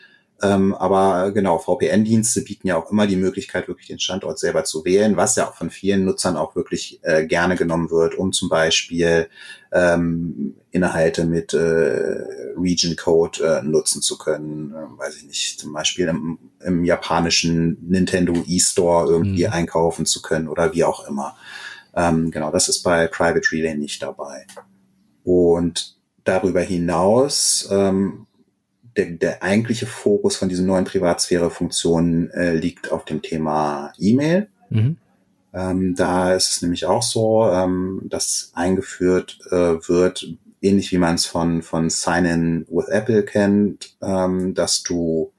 Ähm, aber genau, VPN-Dienste bieten ja auch immer die Möglichkeit, wirklich den Standort selber zu wählen, was ja auch von vielen Nutzern auch wirklich äh, gerne genommen wird, um zum Beispiel ähm, Inhalte mit äh, Region Code äh, nutzen zu können. Äh, weiß ich nicht, zum Beispiel im, im japanischen Nintendo E-Store irgendwie mhm. einkaufen zu können oder wie auch immer. Ähm, genau, das ist bei Private Relay nicht dabei. Und darüber hinaus, ähm, der, der eigentliche Fokus von diesen neuen Privatsphäre-Funktionen äh, liegt auf dem Thema E-Mail. Mhm. Ähm, da ist es nämlich auch so, ähm, dass eingeführt äh, wird, ähnlich wie man es von, von Sign-in with Apple kennt, ähm, dass du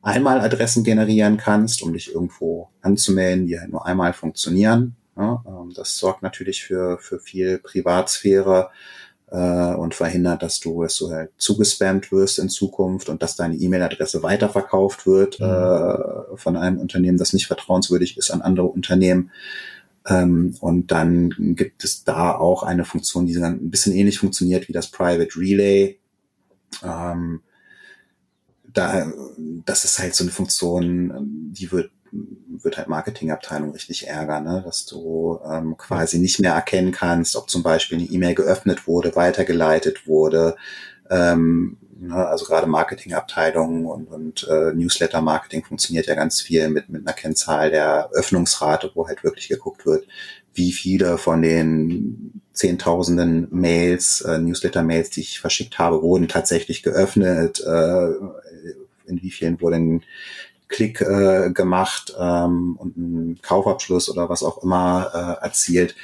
einmal Adressen generieren kannst, um dich irgendwo anzumelden, die halt nur einmal funktionieren. Ja, ähm, das sorgt natürlich für, für viel Privatsphäre äh, und verhindert, dass du, dass du halt zugespammt wirst in Zukunft und dass deine E-Mail-Adresse weiterverkauft wird mhm. äh, von einem Unternehmen, das nicht vertrauenswürdig ist an andere Unternehmen. Ähm, und dann gibt es da auch eine Funktion, die ein bisschen ähnlich funktioniert wie das Private Relay. Ähm, da, das ist halt so eine Funktion, die wird wird halt Marketingabteilung richtig ärgern, ne? dass du ähm, quasi nicht mehr erkennen kannst, ob zum Beispiel eine E-Mail geöffnet wurde, weitergeleitet wurde. Ähm, ne? Also gerade Marketingabteilungen und, und äh, Newsletter-Marketing funktioniert ja ganz viel mit, mit einer Kennzahl der Öffnungsrate, wo halt wirklich geguckt wird, wie viele von den zehntausenden Mails, äh, Newsletter-Mails, die ich verschickt habe, wurden tatsächlich geöffnet, äh, in wie vielen wurden Klick äh, gemacht ähm, und einen Kaufabschluss oder was auch immer äh, erzielt,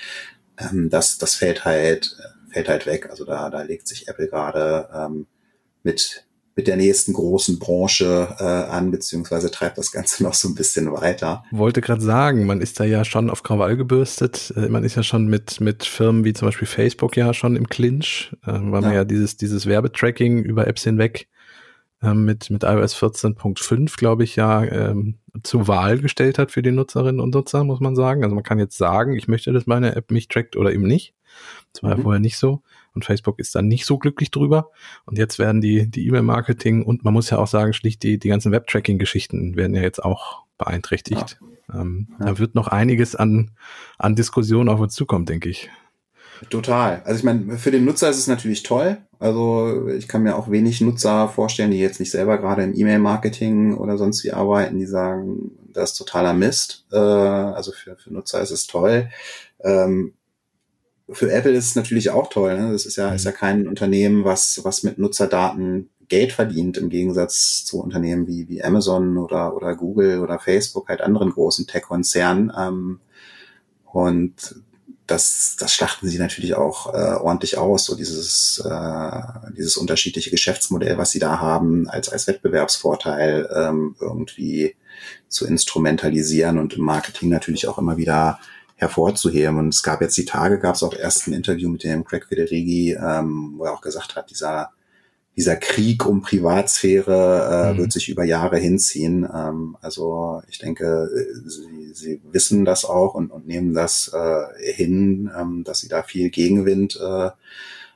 ähm, das, das fällt halt, fällt halt weg. Also da, da legt sich Apple gerade ähm, mit, mit der nächsten großen Branche äh, an, beziehungsweise treibt das Ganze (laughs) noch so ein bisschen weiter. Wollte gerade sagen, man ist da ja schon auf Krawall gebürstet. Äh, man ist ja schon mit, mit Firmen wie zum Beispiel Facebook ja schon im Clinch, äh, weil ja. man ja dieses, dieses Werbetracking über Apps hinweg mit, mit iOS 14.5, glaube ich, ja ähm, zur Wahl gestellt hat für die Nutzerinnen und Nutzer, muss man sagen. Also man kann jetzt sagen, ich möchte, dass meine App mich trackt oder eben nicht. Das war mhm. ja vorher nicht so. Und Facebook ist dann nicht so glücklich drüber. Und jetzt werden die, die E-Mail-Marketing und man muss ja auch sagen, schlicht die, die ganzen Web-Tracking-Geschichten werden ja jetzt auch beeinträchtigt. Ja. Ähm, ja. Da wird noch einiges an, an Diskussionen auf uns zukommen, denke ich. Total. Also ich meine, für den Nutzer ist es natürlich toll. Also ich kann mir auch wenig Nutzer vorstellen, die jetzt nicht selber gerade im E-Mail-Marketing oder sonst wie arbeiten, die sagen, das ist totaler Mist. Äh, also für, für Nutzer ist es toll. Ähm, für Apple ist es natürlich auch toll. Ne? Das ist ja, ist ja kein Unternehmen, was, was mit Nutzerdaten Geld verdient, im Gegensatz zu Unternehmen wie, wie Amazon oder, oder Google oder Facebook, halt anderen großen Tech-Konzernen. Ähm, und das, das schlachten sie natürlich auch äh, ordentlich aus, so dieses, äh, dieses unterschiedliche Geschäftsmodell, was sie da haben, als, als Wettbewerbsvorteil ähm, irgendwie zu instrumentalisieren und im Marketing natürlich auch immer wieder hervorzuheben. Und es gab jetzt die Tage, gab es auch erst ein Interview mit dem Craig Federighi, ähm, wo er auch gesagt hat, dieser dieser Krieg um Privatsphäre äh, mhm. wird sich über Jahre hinziehen. Ähm, also ich denke, sie, sie wissen das auch und, und nehmen das äh, hin, ähm, dass sie da viel Gegenwind äh,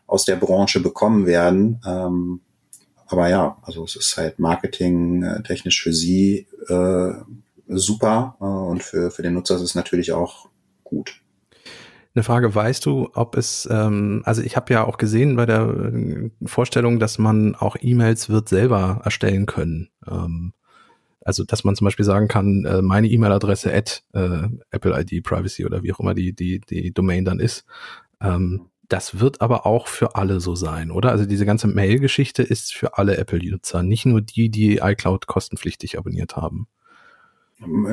aus der Branche bekommen werden. Ähm, aber ja, also es ist halt Marketing äh, technisch für sie äh, super äh, und für, für den Nutzer ist es natürlich auch gut. Eine Frage, weißt du, ob es, ähm, also ich habe ja auch gesehen bei der äh, Vorstellung, dass man auch E-Mails wird selber erstellen können. Ähm, also dass man zum Beispiel sagen kann, äh, meine E-Mail-Adresse at äh, Apple ID Privacy oder wie auch immer die, die, die Domain dann ist. Ähm, das wird aber auch für alle so sein, oder? Also diese ganze Mail-Geschichte ist für alle Apple-Nutzer, nicht nur die, die iCloud kostenpflichtig abonniert haben.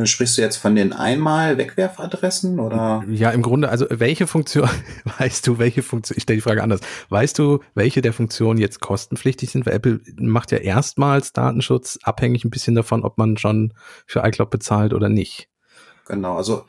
Sprichst du jetzt von den einmal Wegwerfadressen oder? Ja, im Grunde, also welche Funktion, (laughs) weißt du, welche Funktion, ich stelle die Frage anders, weißt du, welche der Funktionen jetzt kostenpflichtig sind? Weil Apple macht ja erstmals Datenschutz abhängig ein bisschen davon, ob man schon für iCloud bezahlt oder nicht. genau. Also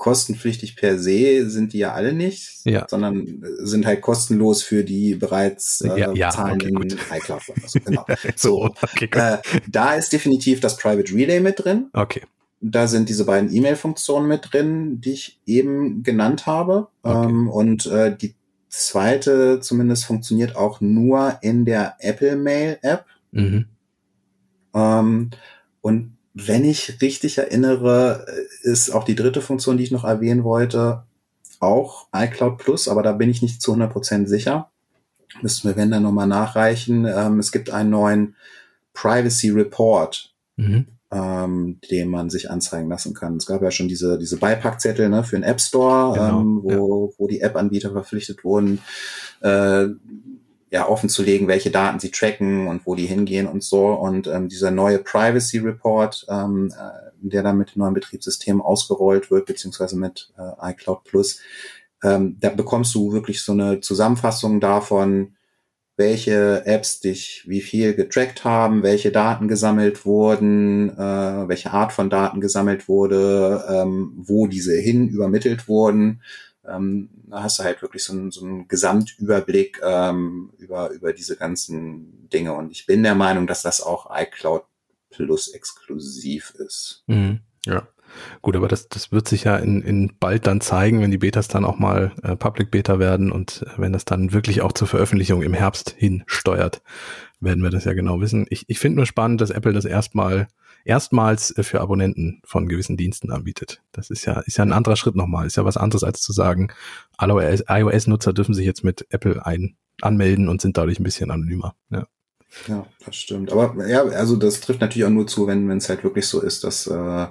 kostenpflichtig per se sind die ja alle nicht, ja. sondern sind halt kostenlos für die bereits äh, ja, ja, zahlenden okay, (laughs) iCloud. Also, genau. (laughs) so, okay, äh, da ist definitiv das Private Relay mit drin. Okay. Da sind diese beiden E-Mail-Funktionen mit drin, die ich eben genannt habe. Okay. Ähm, und äh, die zweite zumindest funktioniert auch nur in der Apple Mail App. Mhm. Ähm, und wenn ich richtig erinnere, ist auch die dritte Funktion, die ich noch erwähnen wollte, auch iCloud Plus, aber da bin ich nicht zu 100% sicher. Müssen wir, wenn dann nochmal nachreichen. Ähm, es gibt einen neuen Privacy Report, mhm. ähm, den man sich anzeigen lassen kann. Es gab ja schon diese, diese Beipackzettel ne, für den App Store, genau, ähm, wo, ja. wo die App-Anbieter verpflichtet wurden, äh, ja offen zu legen, welche Daten sie tracken und wo die hingehen und so. Und ähm, dieser neue Privacy Report, ähm, äh, der dann mit dem neuen Betriebssystem ausgerollt wird, beziehungsweise mit äh, iCloud Plus, ähm, da bekommst du wirklich so eine Zusammenfassung davon, welche Apps dich wie viel getrackt haben, welche Daten gesammelt wurden, äh, welche Art von Daten gesammelt wurde, ähm, wo diese hin übermittelt wurden ähm, da hast du halt wirklich so, einen, so einen Gesamtüberblick ähm, über, über diese ganzen Dinge. Und ich bin der Meinung, dass das auch iCloud Plus exklusiv ist. Mhm, ja. Gut, aber das, das wird sich ja in, in bald dann zeigen, wenn die Betas dann auch mal äh, Public Beta werden und äh, wenn das dann wirklich auch zur Veröffentlichung im Herbst hin steuert, werden wir das ja genau wissen. Ich, ich finde nur spannend, dass Apple das erstmal erstmals äh, für Abonnenten von gewissen Diensten anbietet. Das ist ja, ist ja ein anderer Schritt nochmal. Ist ja was anderes als zu sagen, alle iOS-Nutzer dürfen sich jetzt mit Apple ein, anmelden und sind dadurch ein bisschen anonymer. Ja. Ja, das stimmt. Aber ja, also das trifft natürlich auch nur zu, wenn es halt wirklich so ist, dass, äh,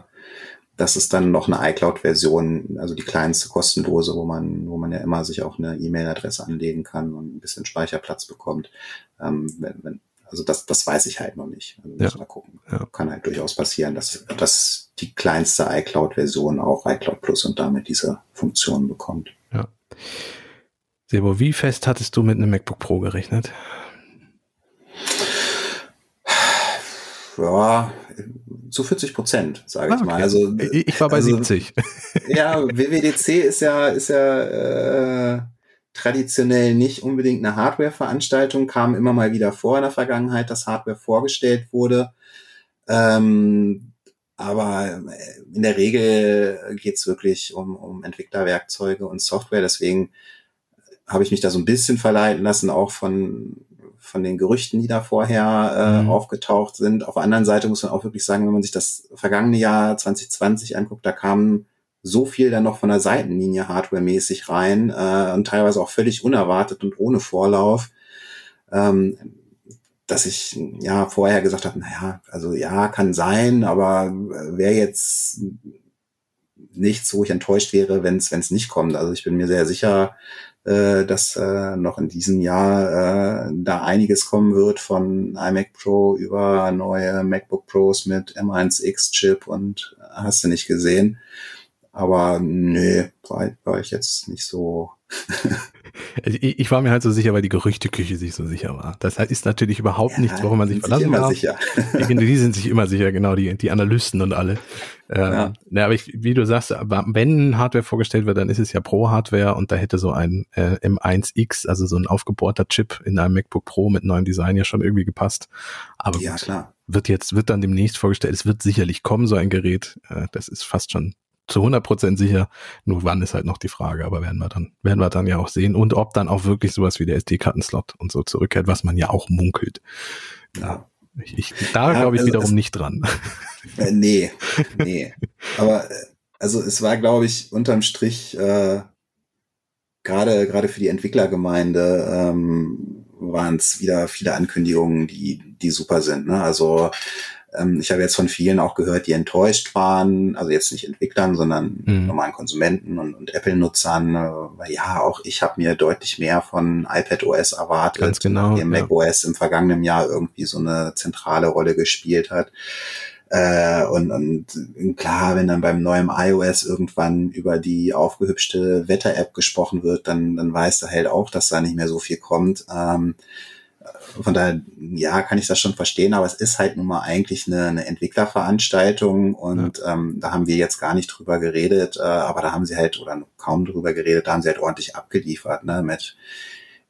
dass es dann noch eine iCloud-Version, also die kleinste kostenlose, wo man, wo man ja immer sich auch eine E-Mail-Adresse anlegen kann und ein bisschen Speicherplatz bekommt. Ähm, wenn, wenn, also das, das weiß ich halt noch nicht. Also ja. mal gucken. Ja. Kann halt durchaus passieren, dass, dass die kleinste iCloud-Version auch iCloud Plus und damit diese Funktion bekommt. Ja. Sebo, wie fest hattest du mit einem MacBook Pro gerechnet? Ja, zu 40 Prozent, sage ich ah, okay. mal. Also ich war bei also, 70. Ja, WWDC ist ja ist ja äh, traditionell nicht unbedingt eine Hardware-Veranstaltung, kam immer mal wieder vor in der Vergangenheit, dass Hardware vorgestellt wurde. Ähm, aber äh, in der Regel geht's wirklich um, um Entwicklerwerkzeuge und Software. Deswegen habe ich mich da so ein bisschen verleiten lassen, auch von, von den Gerüchten, die da vorher äh, mhm. aufgetaucht sind. Auf der anderen Seite muss man auch wirklich sagen, wenn man sich das vergangene Jahr 2020 anguckt, da kamen so viel dann noch von der Seitenlinie hardwaremäßig rein äh, und teilweise auch völlig unerwartet und ohne Vorlauf, ähm, dass ich ja vorher gesagt habe, naja, also ja, kann sein, aber wäre jetzt nichts, wo ich enttäuscht wäre, wenn es nicht kommt. Also ich bin mir sehr sicher, äh, dass äh, noch in diesem Jahr äh, da einiges kommen wird von iMac Pro über neue MacBook Pros mit M1X Chip und hast du nicht gesehen. Aber nee, war, war ich jetzt nicht so. (laughs) Also ich, ich, war mir halt so sicher, weil die Gerüchteküche sich so sicher war. Das ist natürlich überhaupt ja, nichts, worum man sich verlassen immer darf. Sicher. Die, die sind sich immer sicher, genau, die, die Analysten und alle. Ähm, ja. ja. aber ich, wie du sagst, wenn Hardware vorgestellt wird, dann ist es ja Pro-Hardware und da hätte so ein äh, M1X, also so ein aufgebohrter Chip in einem MacBook Pro mit neuem Design ja schon irgendwie gepasst. Aber ja, gut, klar. wird jetzt, wird dann demnächst vorgestellt, es wird sicherlich kommen, so ein Gerät. Äh, das ist fast schon zu 100 Prozent sicher. Nur wann ist halt noch die Frage, aber werden wir dann, werden wir dann ja auch sehen und ob dann auch wirklich sowas wie der SD-Kartenslot und so zurückkehrt, was man ja auch munkelt. Ja. Ich, ich, da ja, glaube ich also wiederum es, nicht dran. Äh, nee, nee. Aber äh, also es war, glaube ich, unterm Strich äh, gerade gerade für die Entwicklergemeinde ähm, waren es wieder viele Ankündigungen, die die super sind. Ne? Also ähm, ich habe jetzt von vielen auch gehört, die enttäuscht waren, also jetzt nicht Entwicklern, sondern mhm. normalen Konsumenten und, und Apple-Nutzern. Äh, ja, auch ich habe mir deutlich mehr von iPad OS erwartet, Ganz genau, nachdem ja. Mac OS im vergangenen Jahr irgendwie so eine zentrale Rolle gespielt hat. Äh, und, und klar, wenn dann beim neuen iOS irgendwann über die aufgehübschte Wetter-App gesprochen wird, dann, dann weiß er halt auch, dass da nicht mehr so viel kommt. Ähm, von daher, ja, kann ich das schon verstehen, aber es ist halt nun mal eigentlich eine, eine Entwicklerveranstaltung und ja. ähm, da haben wir jetzt gar nicht drüber geredet, äh, aber da haben sie halt, oder kaum drüber geredet, da haben sie halt ordentlich abgeliefert, ne, mit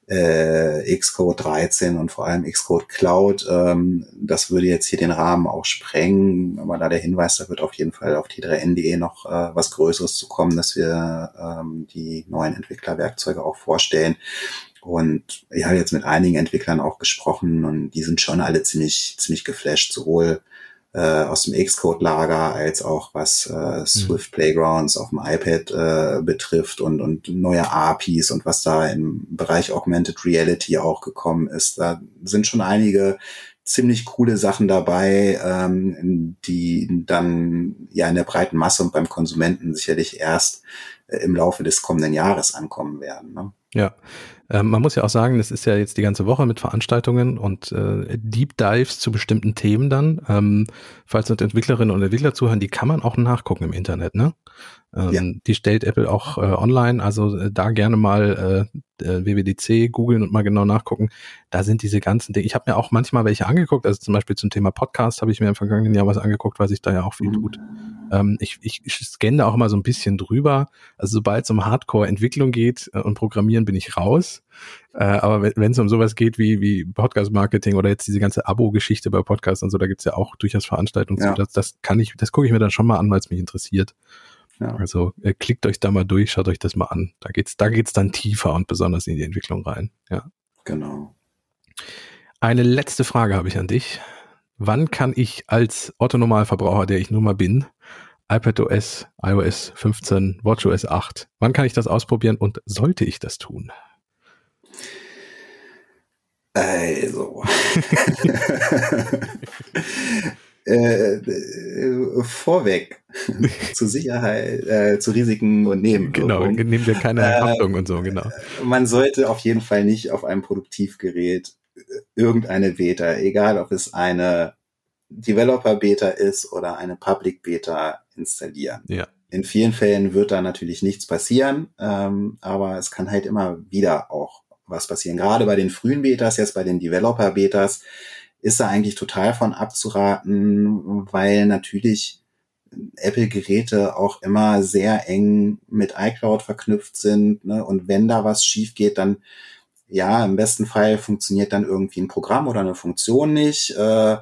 äh, Xcode 13 und vor allem Xcode Cloud. Ähm, das würde jetzt hier den Rahmen auch sprengen, aber da der Hinweis, da wird auf jeden Fall auf T3NDE noch äh, was Größeres zu kommen, dass wir ähm, die neuen Entwicklerwerkzeuge auch vorstellen. Und ich habe jetzt mit einigen Entwicklern auch gesprochen und die sind schon alle ziemlich, ziemlich geflasht, sowohl äh, aus dem Xcode-Lager als auch was äh, Swift Playgrounds auf dem iPad äh, betrifft und, und neue APIs und was da im Bereich Augmented Reality auch gekommen ist. Da sind schon einige ziemlich coole Sachen dabei, ähm, die dann ja in der breiten Masse und beim Konsumenten sicherlich erst äh, im Laufe des kommenden Jahres ankommen werden. Ne? Ja, ähm, man muss ja auch sagen, das ist ja jetzt die ganze Woche mit Veranstaltungen und äh, Deep Dives zu bestimmten Themen dann. Ähm, falls uns Entwicklerinnen und Entwickler zuhören, die kann man auch nachgucken im Internet, ne? Ähm, ja. Die stellt Apple auch äh, online, also äh, da gerne mal äh, äh WWDC googeln und mal genau nachgucken. Da sind diese ganzen Dinge. Ich habe mir auch manchmal welche angeguckt, also zum Beispiel zum Thema Podcast habe ich mir im vergangenen Jahr was angeguckt, weil sich da ja auch viel mhm. tut. Ähm, ich, ich, scanne auch immer so ein bisschen drüber. Also sobald es um Hardcore-Entwicklung geht äh, und Programmieren, bin ich raus. Äh, aber wenn es um sowas geht wie, wie Podcast-Marketing oder jetzt diese ganze Abo-Geschichte bei Podcasts und so, da gibt's ja auch durchaus Veranstaltungen ja. Das, das kann ich, das gucke ich mir dann schon mal an, weil es mich interessiert. Ja. Also äh, klickt euch da mal durch, schaut euch das mal an. Da geht's, da geht's dann tiefer und besonders in die Entwicklung rein. Ja. Genau. Eine letzte Frage habe ich an dich. Wann kann ich als Otto-Normalverbraucher, der ich nun mal bin, iPadOS, iOS 15, WatchOS 8, wann kann ich das ausprobieren und sollte ich das tun? Also. (laughs) (laughs) äh, äh, vorweg (laughs) zu Sicherheit, äh, zu Risiken und Nebenwirkungen. Genau, nehmen wir keine äh, Haftung und so, genau. Man sollte auf jeden Fall nicht auf einem Produktivgerät irgendeine Beta, egal ob es eine Developer Beta ist oder eine Public Beta installieren. Ja. In vielen Fällen wird da natürlich nichts passieren, ähm, aber es kann halt immer wieder auch was passieren. Gerade bei den frühen Betas, jetzt bei den Developer Betas, ist da eigentlich total von abzuraten, weil natürlich Apple-Geräte auch immer sehr eng mit iCloud verknüpft sind. Ne? Und wenn da was schief geht, dann ja, im besten Fall funktioniert dann irgendwie ein Programm oder eine Funktion nicht. Äh,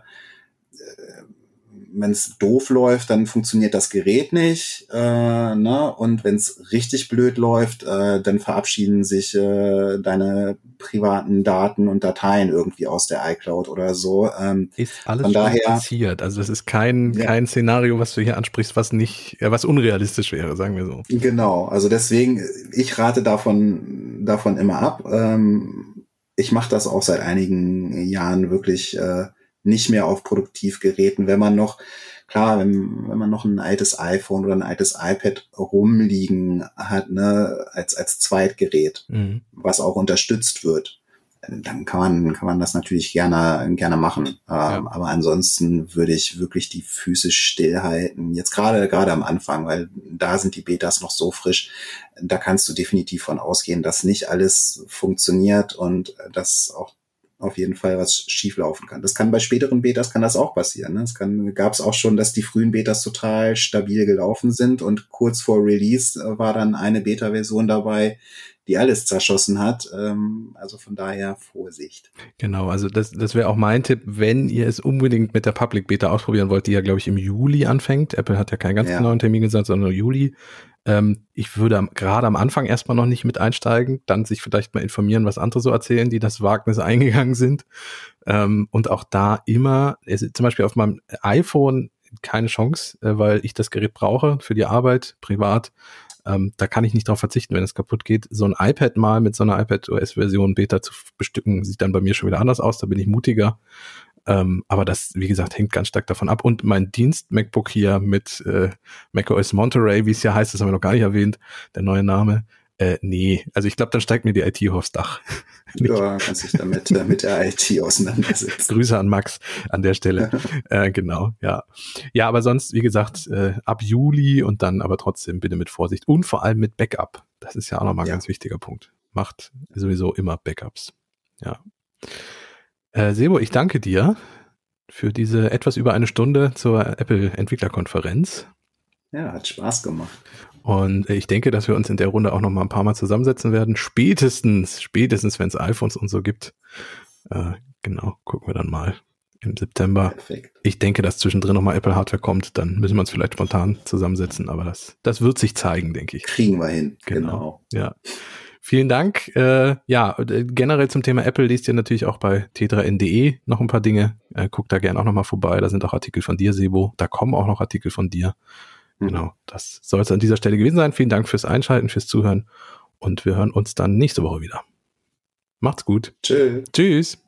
wenn es doof läuft, dann funktioniert das Gerät nicht. Äh, ne? Und wenn es richtig blöd läuft, äh, dann verabschieden sich äh, deine privaten Daten und Dateien irgendwie aus der iCloud oder so. Ähm, ist alles von daher, passiert. Also das ist kein, ja. kein Szenario, was du hier ansprichst, was nicht, ja, was unrealistisch wäre, sagen wir so. Genau, also deswegen, ich rate davon, davon immer ab. Ähm, ich mache das auch seit einigen Jahren wirklich. Äh, nicht mehr auf Produktivgeräten, wenn man noch, klar, wenn, wenn man noch ein altes iPhone oder ein altes iPad rumliegen hat, ne, als, als Zweitgerät, mhm. was auch unterstützt wird, dann kann man, kann man das natürlich gerne, gerne machen. Ähm, ja. aber ansonsten würde ich wirklich die Füße stillhalten. Jetzt gerade, gerade am Anfang, weil da sind die Betas noch so frisch. Da kannst du definitiv von ausgehen, dass nicht alles funktioniert und dass auch auf jeden Fall was schieflaufen kann. Das kann bei späteren Betas kann das auch passieren. Ne? Es kann gab es auch schon, dass die frühen Betas total stabil gelaufen sind und kurz vor Release äh, war dann eine Beta-Version dabei, die alles zerschossen hat. Ähm, also von daher Vorsicht. Genau, also das, das wäre auch mein Tipp, wenn ihr es unbedingt mit der Public Beta ausprobieren wollt, die ja, glaube ich, im Juli anfängt. Apple hat ja keinen ganz ja. genauen Termin gesagt, sondern Juli. Ähm, ich würde gerade am Anfang erstmal noch nicht mit einsteigen, dann sich vielleicht mal informieren, was andere so erzählen, die das Wagnis (laughs) eingegangen sind. Ähm, und auch da immer, zum Beispiel auf meinem iPhone keine Chance, äh, weil ich das Gerät brauche für die Arbeit, privat ähm, da kann ich nicht drauf verzichten, wenn es kaputt geht. So ein iPad mal mit so einer iPad OS-Version Beta zu bestücken, sieht dann bei mir schon wieder anders aus. Da bin ich mutiger. Ähm, aber das, wie gesagt, hängt ganz stark davon ab. Und mein Dienst MacBook hier mit äh, macOS Monterey, wie es ja heißt, das haben wir noch gar nicht erwähnt, der neue Name, äh, nee, also ich glaube, dann steigt mir die IT aufs Dach. (laughs) ja, kannst dich damit äh, mit der IT auseinandersetzen. Grüße an Max an der Stelle. (laughs) äh, genau, ja. Ja, aber sonst, wie gesagt, äh, ab Juli und dann aber trotzdem bitte mit Vorsicht und vor allem mit Backup. Das ist ja auch nochmal ein ja. ganz wichtiger Punkt. Macht sowieso immer Backups. Ja. Äh, Sebo, ich danke dir für diese etwas über eine Stunde zur Apple Entwicklerkonferenz. Ja, hat Spaß gemacht. Und ich denke, dass wir uns in der Runde auch noch mal ein paar Mal zusammensetzen werden. Spätestens, spätestens, wenn es iPhones und so gibt. Äh, genau, gucken wir dann mal im September. Perfekt. Ich denke, dass zwischendrin noch mal Apple Hardware kommt. Dann müssen wir uns vielleicht spontan zusammensetzen. Aber das, das wird sich zeigen, denke ich. Kriegen wir hin. Genau. genau. Ja. Vielen Dank. Äh, ja, äh, generell zum Thema Apple liest ihr natürlich auch bei t3n.de noch ein paar Dinge. Äh, guckt da gerne auch nochmal vorbei. Da sind auch Artikel von dir, Sebo. Da kommen auch noch Artikel von dir. Mhm. Genau, das soll es an dieser Stelle gewesen sein. Vielen Dank fürs Einschalten, fürs Zuhören. Und wir hören uns dann nächste Woche wieder. Macht's gut. Tschö. Tschüss.